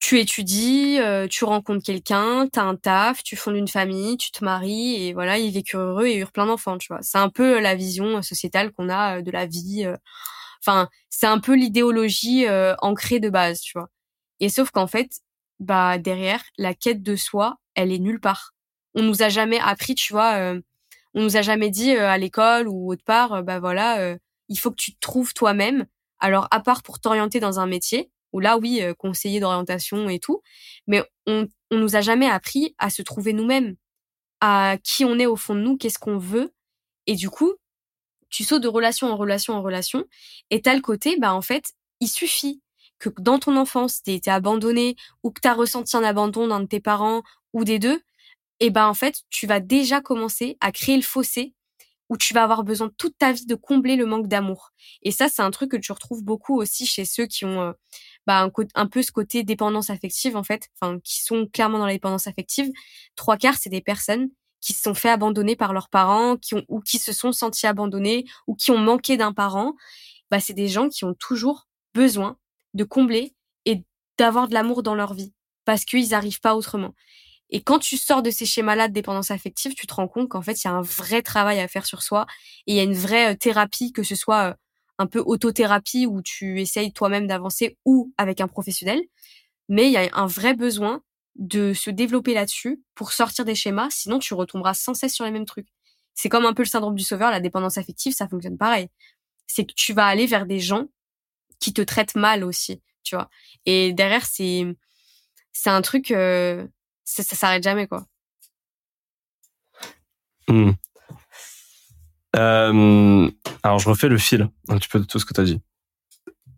tu étudies, tu rencontres quelqu'un, t'as un taf, tu fondes une famille, tu te maries et voilà, ils vécurent heureux et eurent plein d'enfants, tu vois. C'est un peu la vision sociétale qu'on a de la vie Enfin, c'est un peu l'idéologie euh, ancrée de base, tu vois. Et sauf qu'en fait, bah derrière, la quête de soi, elle est nulle part. On nous a jamais appris, tu vois. Euh, on nous a jamais dit euh, à l'école ou autre part, bah voilà, il faut que tu te trouves toi-même. Alors à part pour t'orienter dans un métier, ou là oui, conseiller d'orientation et tout, mais on on nous a jamais appris à se trouver nous-mêmes, à qui on est au fond de nous, qu'est-ce qu'on veut. Et du coup, tu sautes de relation en relation en relation, et t'as le côté, bah en fait, il suffit que dans ton enfance, t'aies été abandonné ou que t'as ressenti un abandon d'un de tes parents ou des deux, et ben en fait, tu vas déjà commencer à créer le fossé où tu vas avoir besoin toute ta vie de combler le manque d'amour. Et ça, c'est un truc que tu retrouves beaucoup aussi chez ceux qui ont euh, bah, un, peu ce côté dépendance affective en fait, qui sont clairement dans la dépendance affective. Trois quarts, c'est des personnes qui se sont fait abandonner par leurs parents, qui ont ou qui se sont sentis abandonnés ou qui ont manqué d'un parent, bah c'est des gens qui ont toujours besoin de combler et d'avoir de l'amour dans leur vie parce qu'ils n'arrivent pas autrement. Et quand tu sors de ces schémas-là de dépendance affective, tu te rends compte qu'en fait, il y a un vrai travail à faire sur soi et il y a une vraie euh, thérapie, que ce soit euh, un peu autothérapie où tu essayes toi-même d'avancer ou avec un professionnel. Mais il y a un vrai besoin de se développer là-dessus pour sortir des schémas, sinon tu retomberas sans cesse sur les mêmes trucs. C'est comme un peu le syndrome du sauveur, la dépendance affective, ça fonctionne pareil. C'est que tu vas aller vers des gens qui te traitent mal aussi, tu vois. Et derrière, c'est c'est un truc, euh, ça, ça s'arrête jamais, quoi. Euh, alors, je refais le fil un petit peu de tout ce que tu as dit.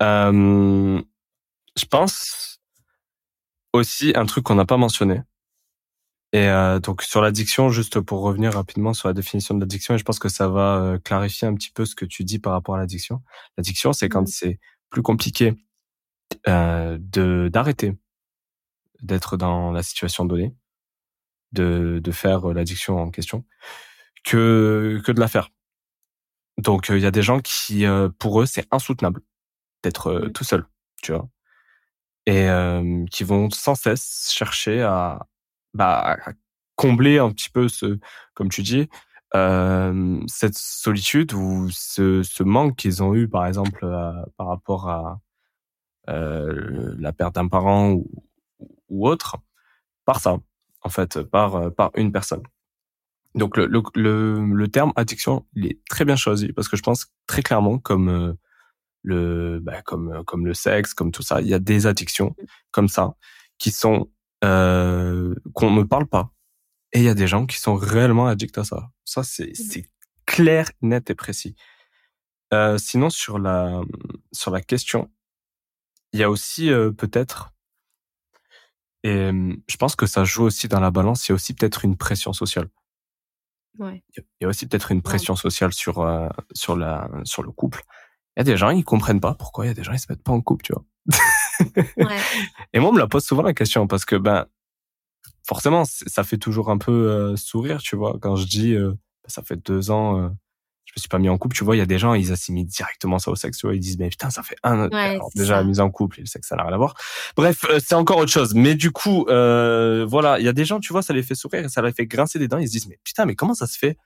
Je pense aussi un truc qu'on n'a pas mentionné. Et euh, donc sur l'addiction, juste pour revenir rapidement sur la définition de l'addiction, et je pense que ça va euh, clarifier un petit peu ce que tu dis par rapport à l'addiction. L'addiction, c'est quand mmh. c'est plus compliqué euh, de d'arrêter d'être dans la situation donnée, de de faire l'addiction en question, que que de la faire. Donc il y a des gens qui, pour eux, c'est insoutenable d'être mmh. tout seul, tu vois et euh, qui vont sans cesse chercher à, bah, à combler un petit peu ce, comme tu dis, euh, cette solitude ou ce, ce manque qu'ils ont eu, par exemple, euh, par rapport à euh, la perte d'un parent ou, ou, autre, par ça, en fait, par par une personne. Donc le, le, le, le terme addiction, il est très bien choisi parce que je pense très clairement comme euh, le bah, comme comme le sexe, comme tout ça. Il y a des addictions mmh. comme ça qui sont euh, qu'on ne parle pas. Et il y a des gens qui sont réellement addicts à ça. Ça c'est mmh. c'est clair, net et précis. Euh, sinon sur la sur la question, il y a aussi euh, peut-être et je pense que ça joue aussi dans la balance. Il y a aussi peut-être une pression sociale. Ouais. Il y a aussi peut-être une pression sociale sur euh, sur la sur le couple il y a des gens, ils comprennent pas pourquoi il y a des gens, ils se mettent pas en couple, tu vois. ouais. Et moi, on me la pose souvent la question parce que, ben, forcément, ça fait toujours un peu sourire, tu vois, quand je dis, bah, ça fait deux ans je me suis pas mis en couple, tu vois, il y a des gens, ils assimilent directement ça au sexe, tu vois, ils disent, mais putain, ça fait un, déjà, la mise en couple, le sexe, ça n'a rien à voir. Bref, euh, c'est encore autre chose. Mais du coup, euh, voilà, il y a des gens, tu vois, ça les fait sourire et ça les fait grincer des dents, ils se disent, mais putain, mais comment ça se fait?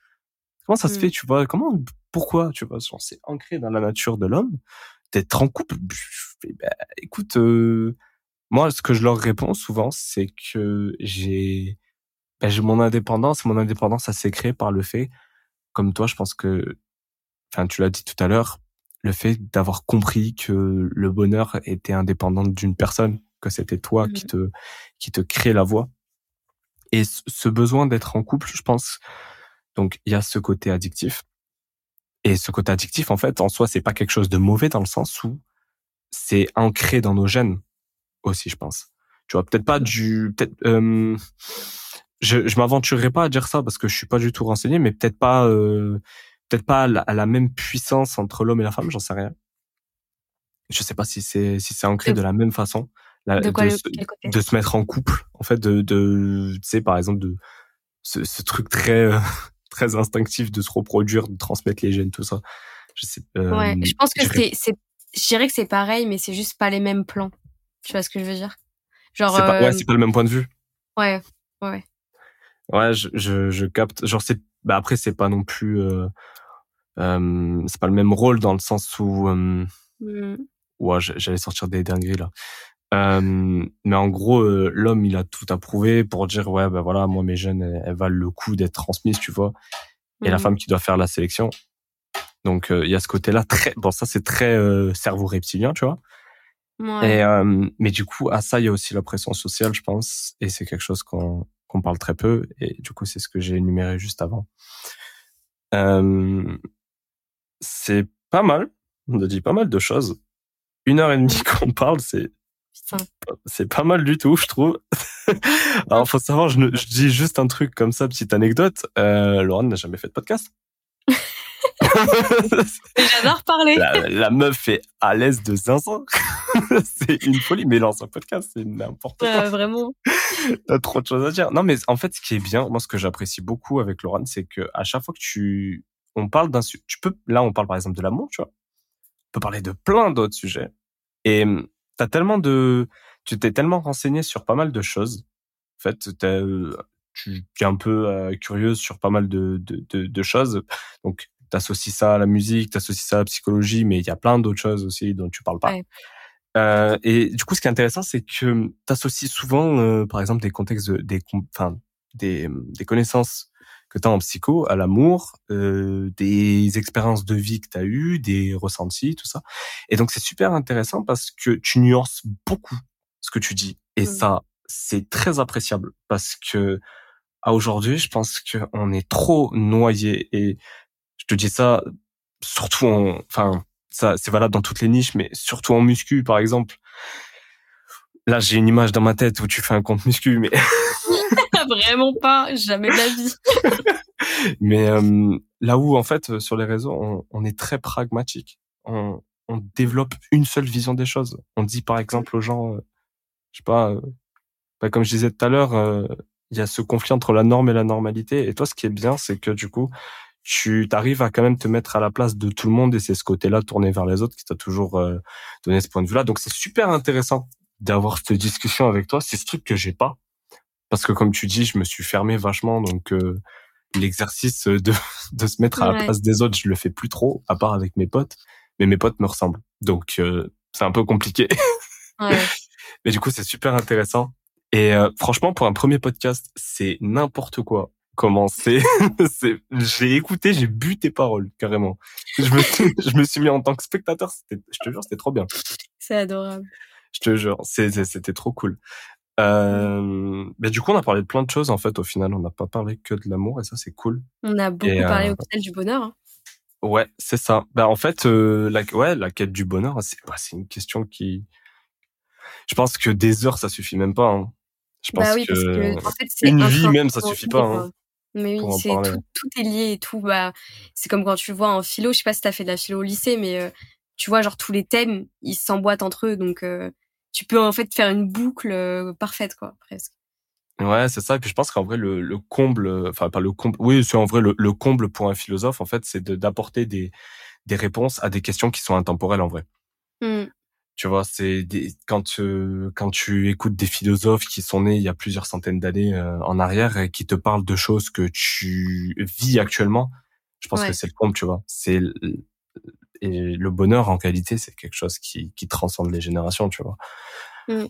Comment ça se mm. fait, tu vois? Comment, pourquoi, tu vois? C'est ancré dans la nature de l'homme d'être en couple? bah, écoute, euh, moi, ce que je leur réponds souvent, c'est que j'ai, bah, j'ai mon indépendance. Mon indépendance, ça s'est créé par le fait comme toi, je pense que, enfin, tu l'as dit tout à l'heure, le fait d'avoir compris que le bonheur était indépendant d'une personne, que c'était toi qui mmh. te qui te crée la voie. Et ce besoin d'être en couple, je pense, donc il y a ce côté addictif. Et ce côté addictif, en fait, en soi, c'est pas quelque chose de mauvais dans le sens où c'est ancré dans nos gènes aussi, je pense. Tu vois, peut-être pas du, peut-être, euh, je, je m'aventurerai pas à dire ça parce que je suis pas du tout renseigné, mais peut-être pas, euh, peut-être pas à la, même puissance entre l'homme et la femme, j'en sais rien. Je sais pas si c'est si c'est ancré de, la même façon, de, se, de, se, mettre en couple, en fait, de, de tu sais par exemple de ce, ce truc très euh, très instinctif de se reproduire, de transmettre les gènes, tout ça. Je sais. Euh, ouais, je pense que c'est c'est, je dirais que c'est pareil, mais c'est juste pas les mêmes plans. Tu vois ce que je veux dire? Genre. C'est pas, ouais, c'est pas le même point de vue. Ouais, ouais. Ouais, je, je, je capte. Genre, c'est, bah après, c'est pas non plus, euh, euh, c'est pas le même rôle dans le sens où, euh, mmh. ouais, j'allais sortir des dingueries là. Euh, mais en gros, euh, l'homme, il a tout approuvé pour dire, ouais, ben voilà, moi, mes gènes, elles, valent le coup d'être transmises, tu vois. Et la mmh. femme qui doit faire la sélection. Donc, il y a ce côté-là très, bon, ça, c'est très cerveau reptilien, tu vois. Ouais. Et, mais du coup, à ça, il y a aussi la pression sociale, je pense. Et c'est quelque chose qu'on, qu'on parle très peu. Et du coup, c'est ce que j'ai énuméré juste avant. Euh, c'est pas mal. On a dit pas mal de choses. Une heure et demie qu'on parle, c'est c'est pas mal du tout, je trouve. Alors, faut savoir, je, je, dis juste un truc comme ça, petite anecdote. Euh, Laurent n'a jamais fait de podcast. J'adore parler. La, meuf est à l'aise de 500. c'est une folie. Mais lance un podcast, c'est n'importe quoi. vraiment. T'as trop de choses à dire. Non, mais en fait, ce qui est bien, moi, ce que j'apprécie beaucoup avec Laurent, c'est que à chaque fois que tu, on parle d'un sujet, tu peux, là, on parle par exemple de l'amour, tu vois. On peut parler de plein d'autres sujets. Et hum, t'as tellement de, tu t'es tellement renseigné sur pas mal de choses. En fait, tu es un peu euh, curieuse sur pas mal de, de, de, de choses. Donc, t'associes ça à la musique, t'associes ça à la psychologie, mais il y a plein d'autres choses aussi dont tu parles pas. Euh, et du coup, ce qui est intéressant, c'est que t'associes souvent, euh, par exemple, des contextes, de, des, enfin, des, des connaissances que tu as en psycho à l'amour, euh, des expériences de vie que tu as eues, des ressentis, tout ça. Et donc, c'est super intéressant parce que tu nuances beaucoup ce que tu dis. Et mmh. ça, c'est très appréciable parce que à aujourd'hui, je pense qu'on est trop noyé et je te dis ça surtout en, enfin, ça, c'est valable dans toutes les niches, mais surtout en muscu, par exemple. Là, j'ai une image dans ma tête où tu fais un compte muscu, mais vraiment pas, jamais de la vie. mais euh, là où, en fait, sur les réseaux, on, on est très pragmatique. On, on, développe une seule vision des choses. On dit, par exemple, aux gens, euh, je sais pas, euh, bah, comme je disais tout à l'heure, il y a ce conflit entre la norme et la normalité. Et toi, ce qui est bien, c'est que du coup, tu arrives à quand même te mettre à la place de tout le monde et c'est ce côté-là tourné vers les autres qui t'a toujours euh, donné ce point de vue-là. Donc c'est super intéressant d'avoir cette discussion avec toi. C'est ce truc que j'ai pas parce que comme tu dis, je me suis fermé vachement donc euh, l'exercice de de se mettre à la place des autres, je le fais plus trop à part avec mes potes, mais mes potes me ressemblent. Donc euh, c'est un peu compliqué. Ouais. mais du coup, c'est super intéressant. Et franchement, pour un premier podcast, c'est n'importe quoi comment c'est. j'ai écouté, j'ai bu tes paroles, carrément. Je me, suis, je me suis mis en tant que spectateur, je te jure, c'était trop bien. C'est adorable. Je te jure, c'était trop cool. Euh, mais du coup, on a parlé de plein de choses, en fait, au final. On n'a pas parlé que de l'amour, et ça, c'est cool. On a beaucoup parlé euh, au final du bonheur. Hein. Ouais, c'est ça. Bah, en fait, euh, la, ouais, la quête du bonheur, c'est bah, une question qui... Je pense que des heures, ça suffit même pas. Hein. Je bah pense oui, que, parce que en fait, une vie même, ça suffit pas. Hein. Mais oui, c'est tout, tout, est lié et tout. Bah, c'est comme quand tu vois en philo, je sais pas si t'as fait de la philo au lycée, mais euh, tu vois, genre tous les thèmes, ils s'emboîtent entre eux, donc tu peux en fait faire une boucle euh, parfaite, quoi, presque. Ouais, c'est ça. Et puis je pense qu'en vrai, le, le comble, enfin pas le comble, oui, c'est en vrai le, le comble pour un philosophe, en fait, c'est d'apporter des, des réponses à des questions qui sont intemporelles en vrai. Mmh. Tu vois, c'est quand tu, quand tu écoutes des philosophes qui sont nés il y a plusieurs centaines d'années euh, en arrière et qui te parlent de choses que tu vis actuellement, je pense que c'est le comble, tu vois. C'est et le bonheur en qualité, c'est quelque chose qui, qui transcende les générations, tu vois. Mmh.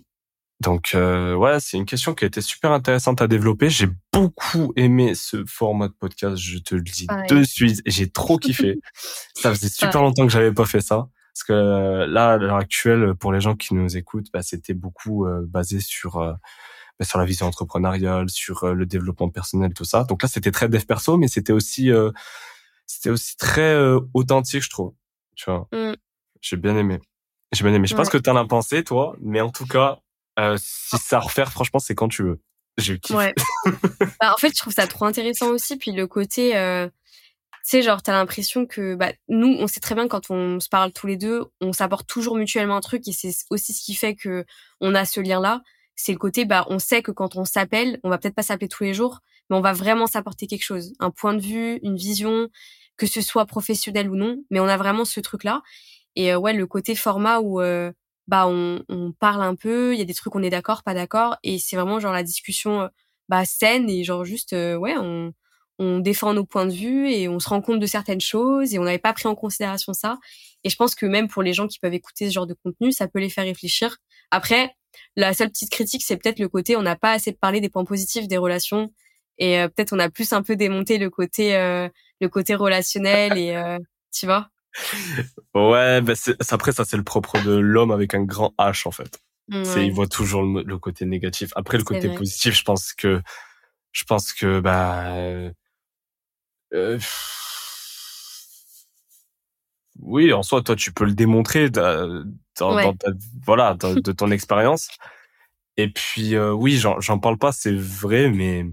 Donc euh, ouais, c'est une question qui a été super intéressante à développer. J'ai beaucoup aimé ce format de podcast, je te le dis de suite. J'ai trop kiffé. ça faisait super longtemps que j'avais pas fait ça. Parce que euh, là, à l'heure actuelle, pour les gens qui nous écoutent, bah, c'était beaucoup euh, basé sur euh, bah, sur la vision entrepreneuriale, sur le développement personnel, tout ça. Donc là, c'était très dev perso, mais c'était aussi c'était aussi très authentique, je trouve. Tu vois, mmh. j'ai bien aimé. J'ai bien aimé. Je sais pas ce que t'en as pensé, toi, mais en tout cas, euh, si ça à refaire, franchement, c'est quand tu veux. J'ai kiffé. Ouais. bah, en fait, je trouve ça trop intéressant aussi. Puis le côté, euh, tu sais, genre, t'as l'impression que, bah, nous, on sait très bien quand on se parle tous les deux, on s'apporte toujours mutuellement un truc et c'est aussi ce qui fait que on a ce lien-là. C'est le côté, bah, on sait que quand on s'appelle, on va peut-être pas s'appeler tous les jours, mais on va vraiment s'apporter quelque chose, un point de vue, une vision, que ce soit professionnel ou non, mais on a vraiment ce truc-là. Et euh, ouais, le côté format où euh, bah on, on, parle un peu, il y a des trucs on est d'accord, pas d'accord, et c'est vraiment genre la discussion euh, bah saine et genre juste ouais on on défend nos points de vue et on se rend compte de certaines choses et on n'avait pas pris en considération ça. Et je pense que même pour les gens qui peuvent écouter ce genre de contenu, ça peut les faire réfléchir. Après, la seule petite critique, c'est peut-être le côté on n'a pas assez parlé des points positifs des relations et peut-être on a plus un peu démonté le côté le côté relationnel et tu vois? Ouais, bah après ça c'est le propre de l'homme avec un grand H en fait. C'est il voit toujours le, côté négatif. Après le côté positif, je pense que je pense que bah euh, oui, en soi toi tu peux le démontrer dans, voilà de ton expérience. Et puis euh, oui, j'en parle pas, c'est vrai, mais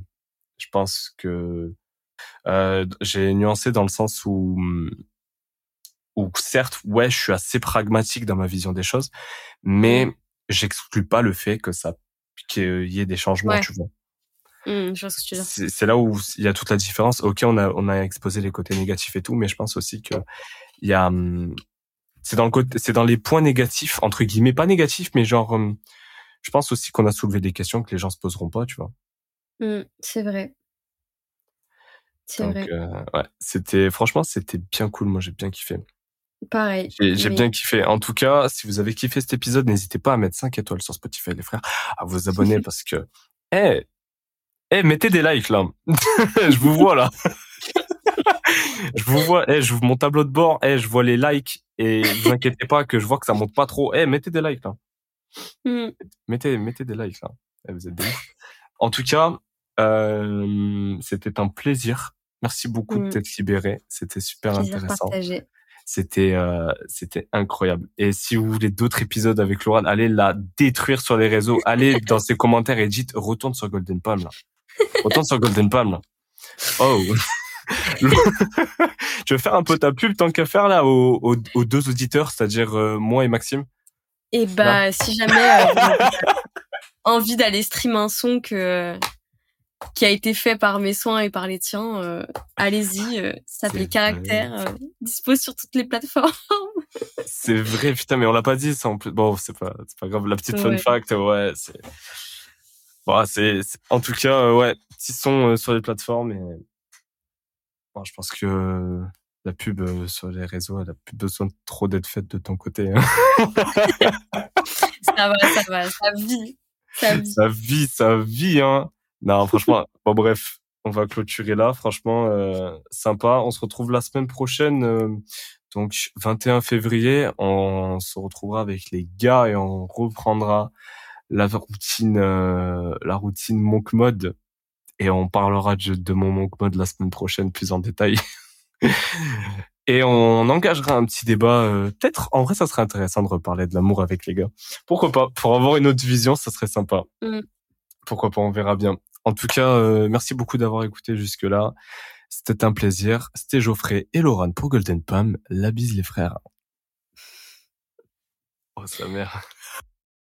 je pense que euh, j'ai nuancé dans le sens où où certes, ouais, je suis assez pragmatique dans ma vision des choses, mais mmh. j'exclus pas le fait que ça, qu'il y ait des changements, tu vois? Mmh, c'est là où il y a toute la différence. Ok, on a on a exposé les côtés négatifs et tout, mais je pense aussi que il y a mmh, c'est dans le côté c'est dans les points négatifs entre guillemets pas négatifs, mais genre je pense aussi qu'on a soulevé des questions que les gens se poseront pas, tu vois? C'est vrai. C'est vrai. Ouais, c'était franchement c'était bien cool. Moi j'ai bien kiffé. Pareil. J'ai bien kiffé. En tout cas, si vous avez kiffé cet épisode, n'hésitez pas à mettre 5 étoiles sur Spotify, les frères, à vous abonner parce que, eh, eh, mettez des likes là. je vous vois là. je vous vois, eh, je vous mon tableau de bord, eh, je vois les likes et ne vous inquiétez pas que je vois que ça monte pas trop. Eh, mettez des likes là. Mmh. Mettez, mettez des likes là. Vous êtes des En tout cas, euh, c'était un plaisir. Merci beaucoup de mmh. t'être libéré. C'était super intéressant. Partagé. C'était euh, c'était incroyable. Et si vous voulez d'autres épisodes avec Laurent, allez la détruire sur les réseaux. Allez dans ses commentaires et dites retourne sur Golden Palm là. Retourne sur Golden Palm là. Oh. tu veux faire un peu ta pub tant qu'à faire là aux, aux, deux auditeurs, c'est-à-dire euh, moi et Maxime? Et eh bah si jamais euh, envie d'aller stream un son que qui a été fait par mes soins et par les tiens. Euh, allez-y, euh, ça s'appelle Caractère, euh, dispose sur toutes les plateformes. c'est vrai, putain, mais on l'a pas dit ça en plus. Bon, c'est pas, pas grave. La petite fun fact, ouais, c'est. Bon, c'est, en tout cas, ouais, petits sons sur les plateformes et. Bon, je pense que la pub sur les réseaux, elle a plus besoin de trop d'être faite de ton côté. Hein. ça va, ça va, ça vit. Ça vit, ça vit, ça vit hein. Non, franchement, bon bref, on va clôturer là. Franchement, euh, sympa. On se retrouve la semaine prochaine, euh, donc 21 février. On se retrouvera avec les gars et on reprendra la routine, euh, la routine Monk Mode et on parlera de, de mon Monk Mode la semaine prochaine plus en détail. et on engagera un petit débat. Peut-être, en vrai, ça serait intéressant de reparler de l'amour avec les gars. Pourquoi pas? Pour avoir une autre vision, ça serait sympa. Mm. Pourquoi pas? On verra bien. En tout cas, euh, merci beaucoup d'avoir écouté jusque-là. C'était un plaisir. C'était Geoffrey et Laurent pour Golden Palm. La bise les frères. Oh, sa mère.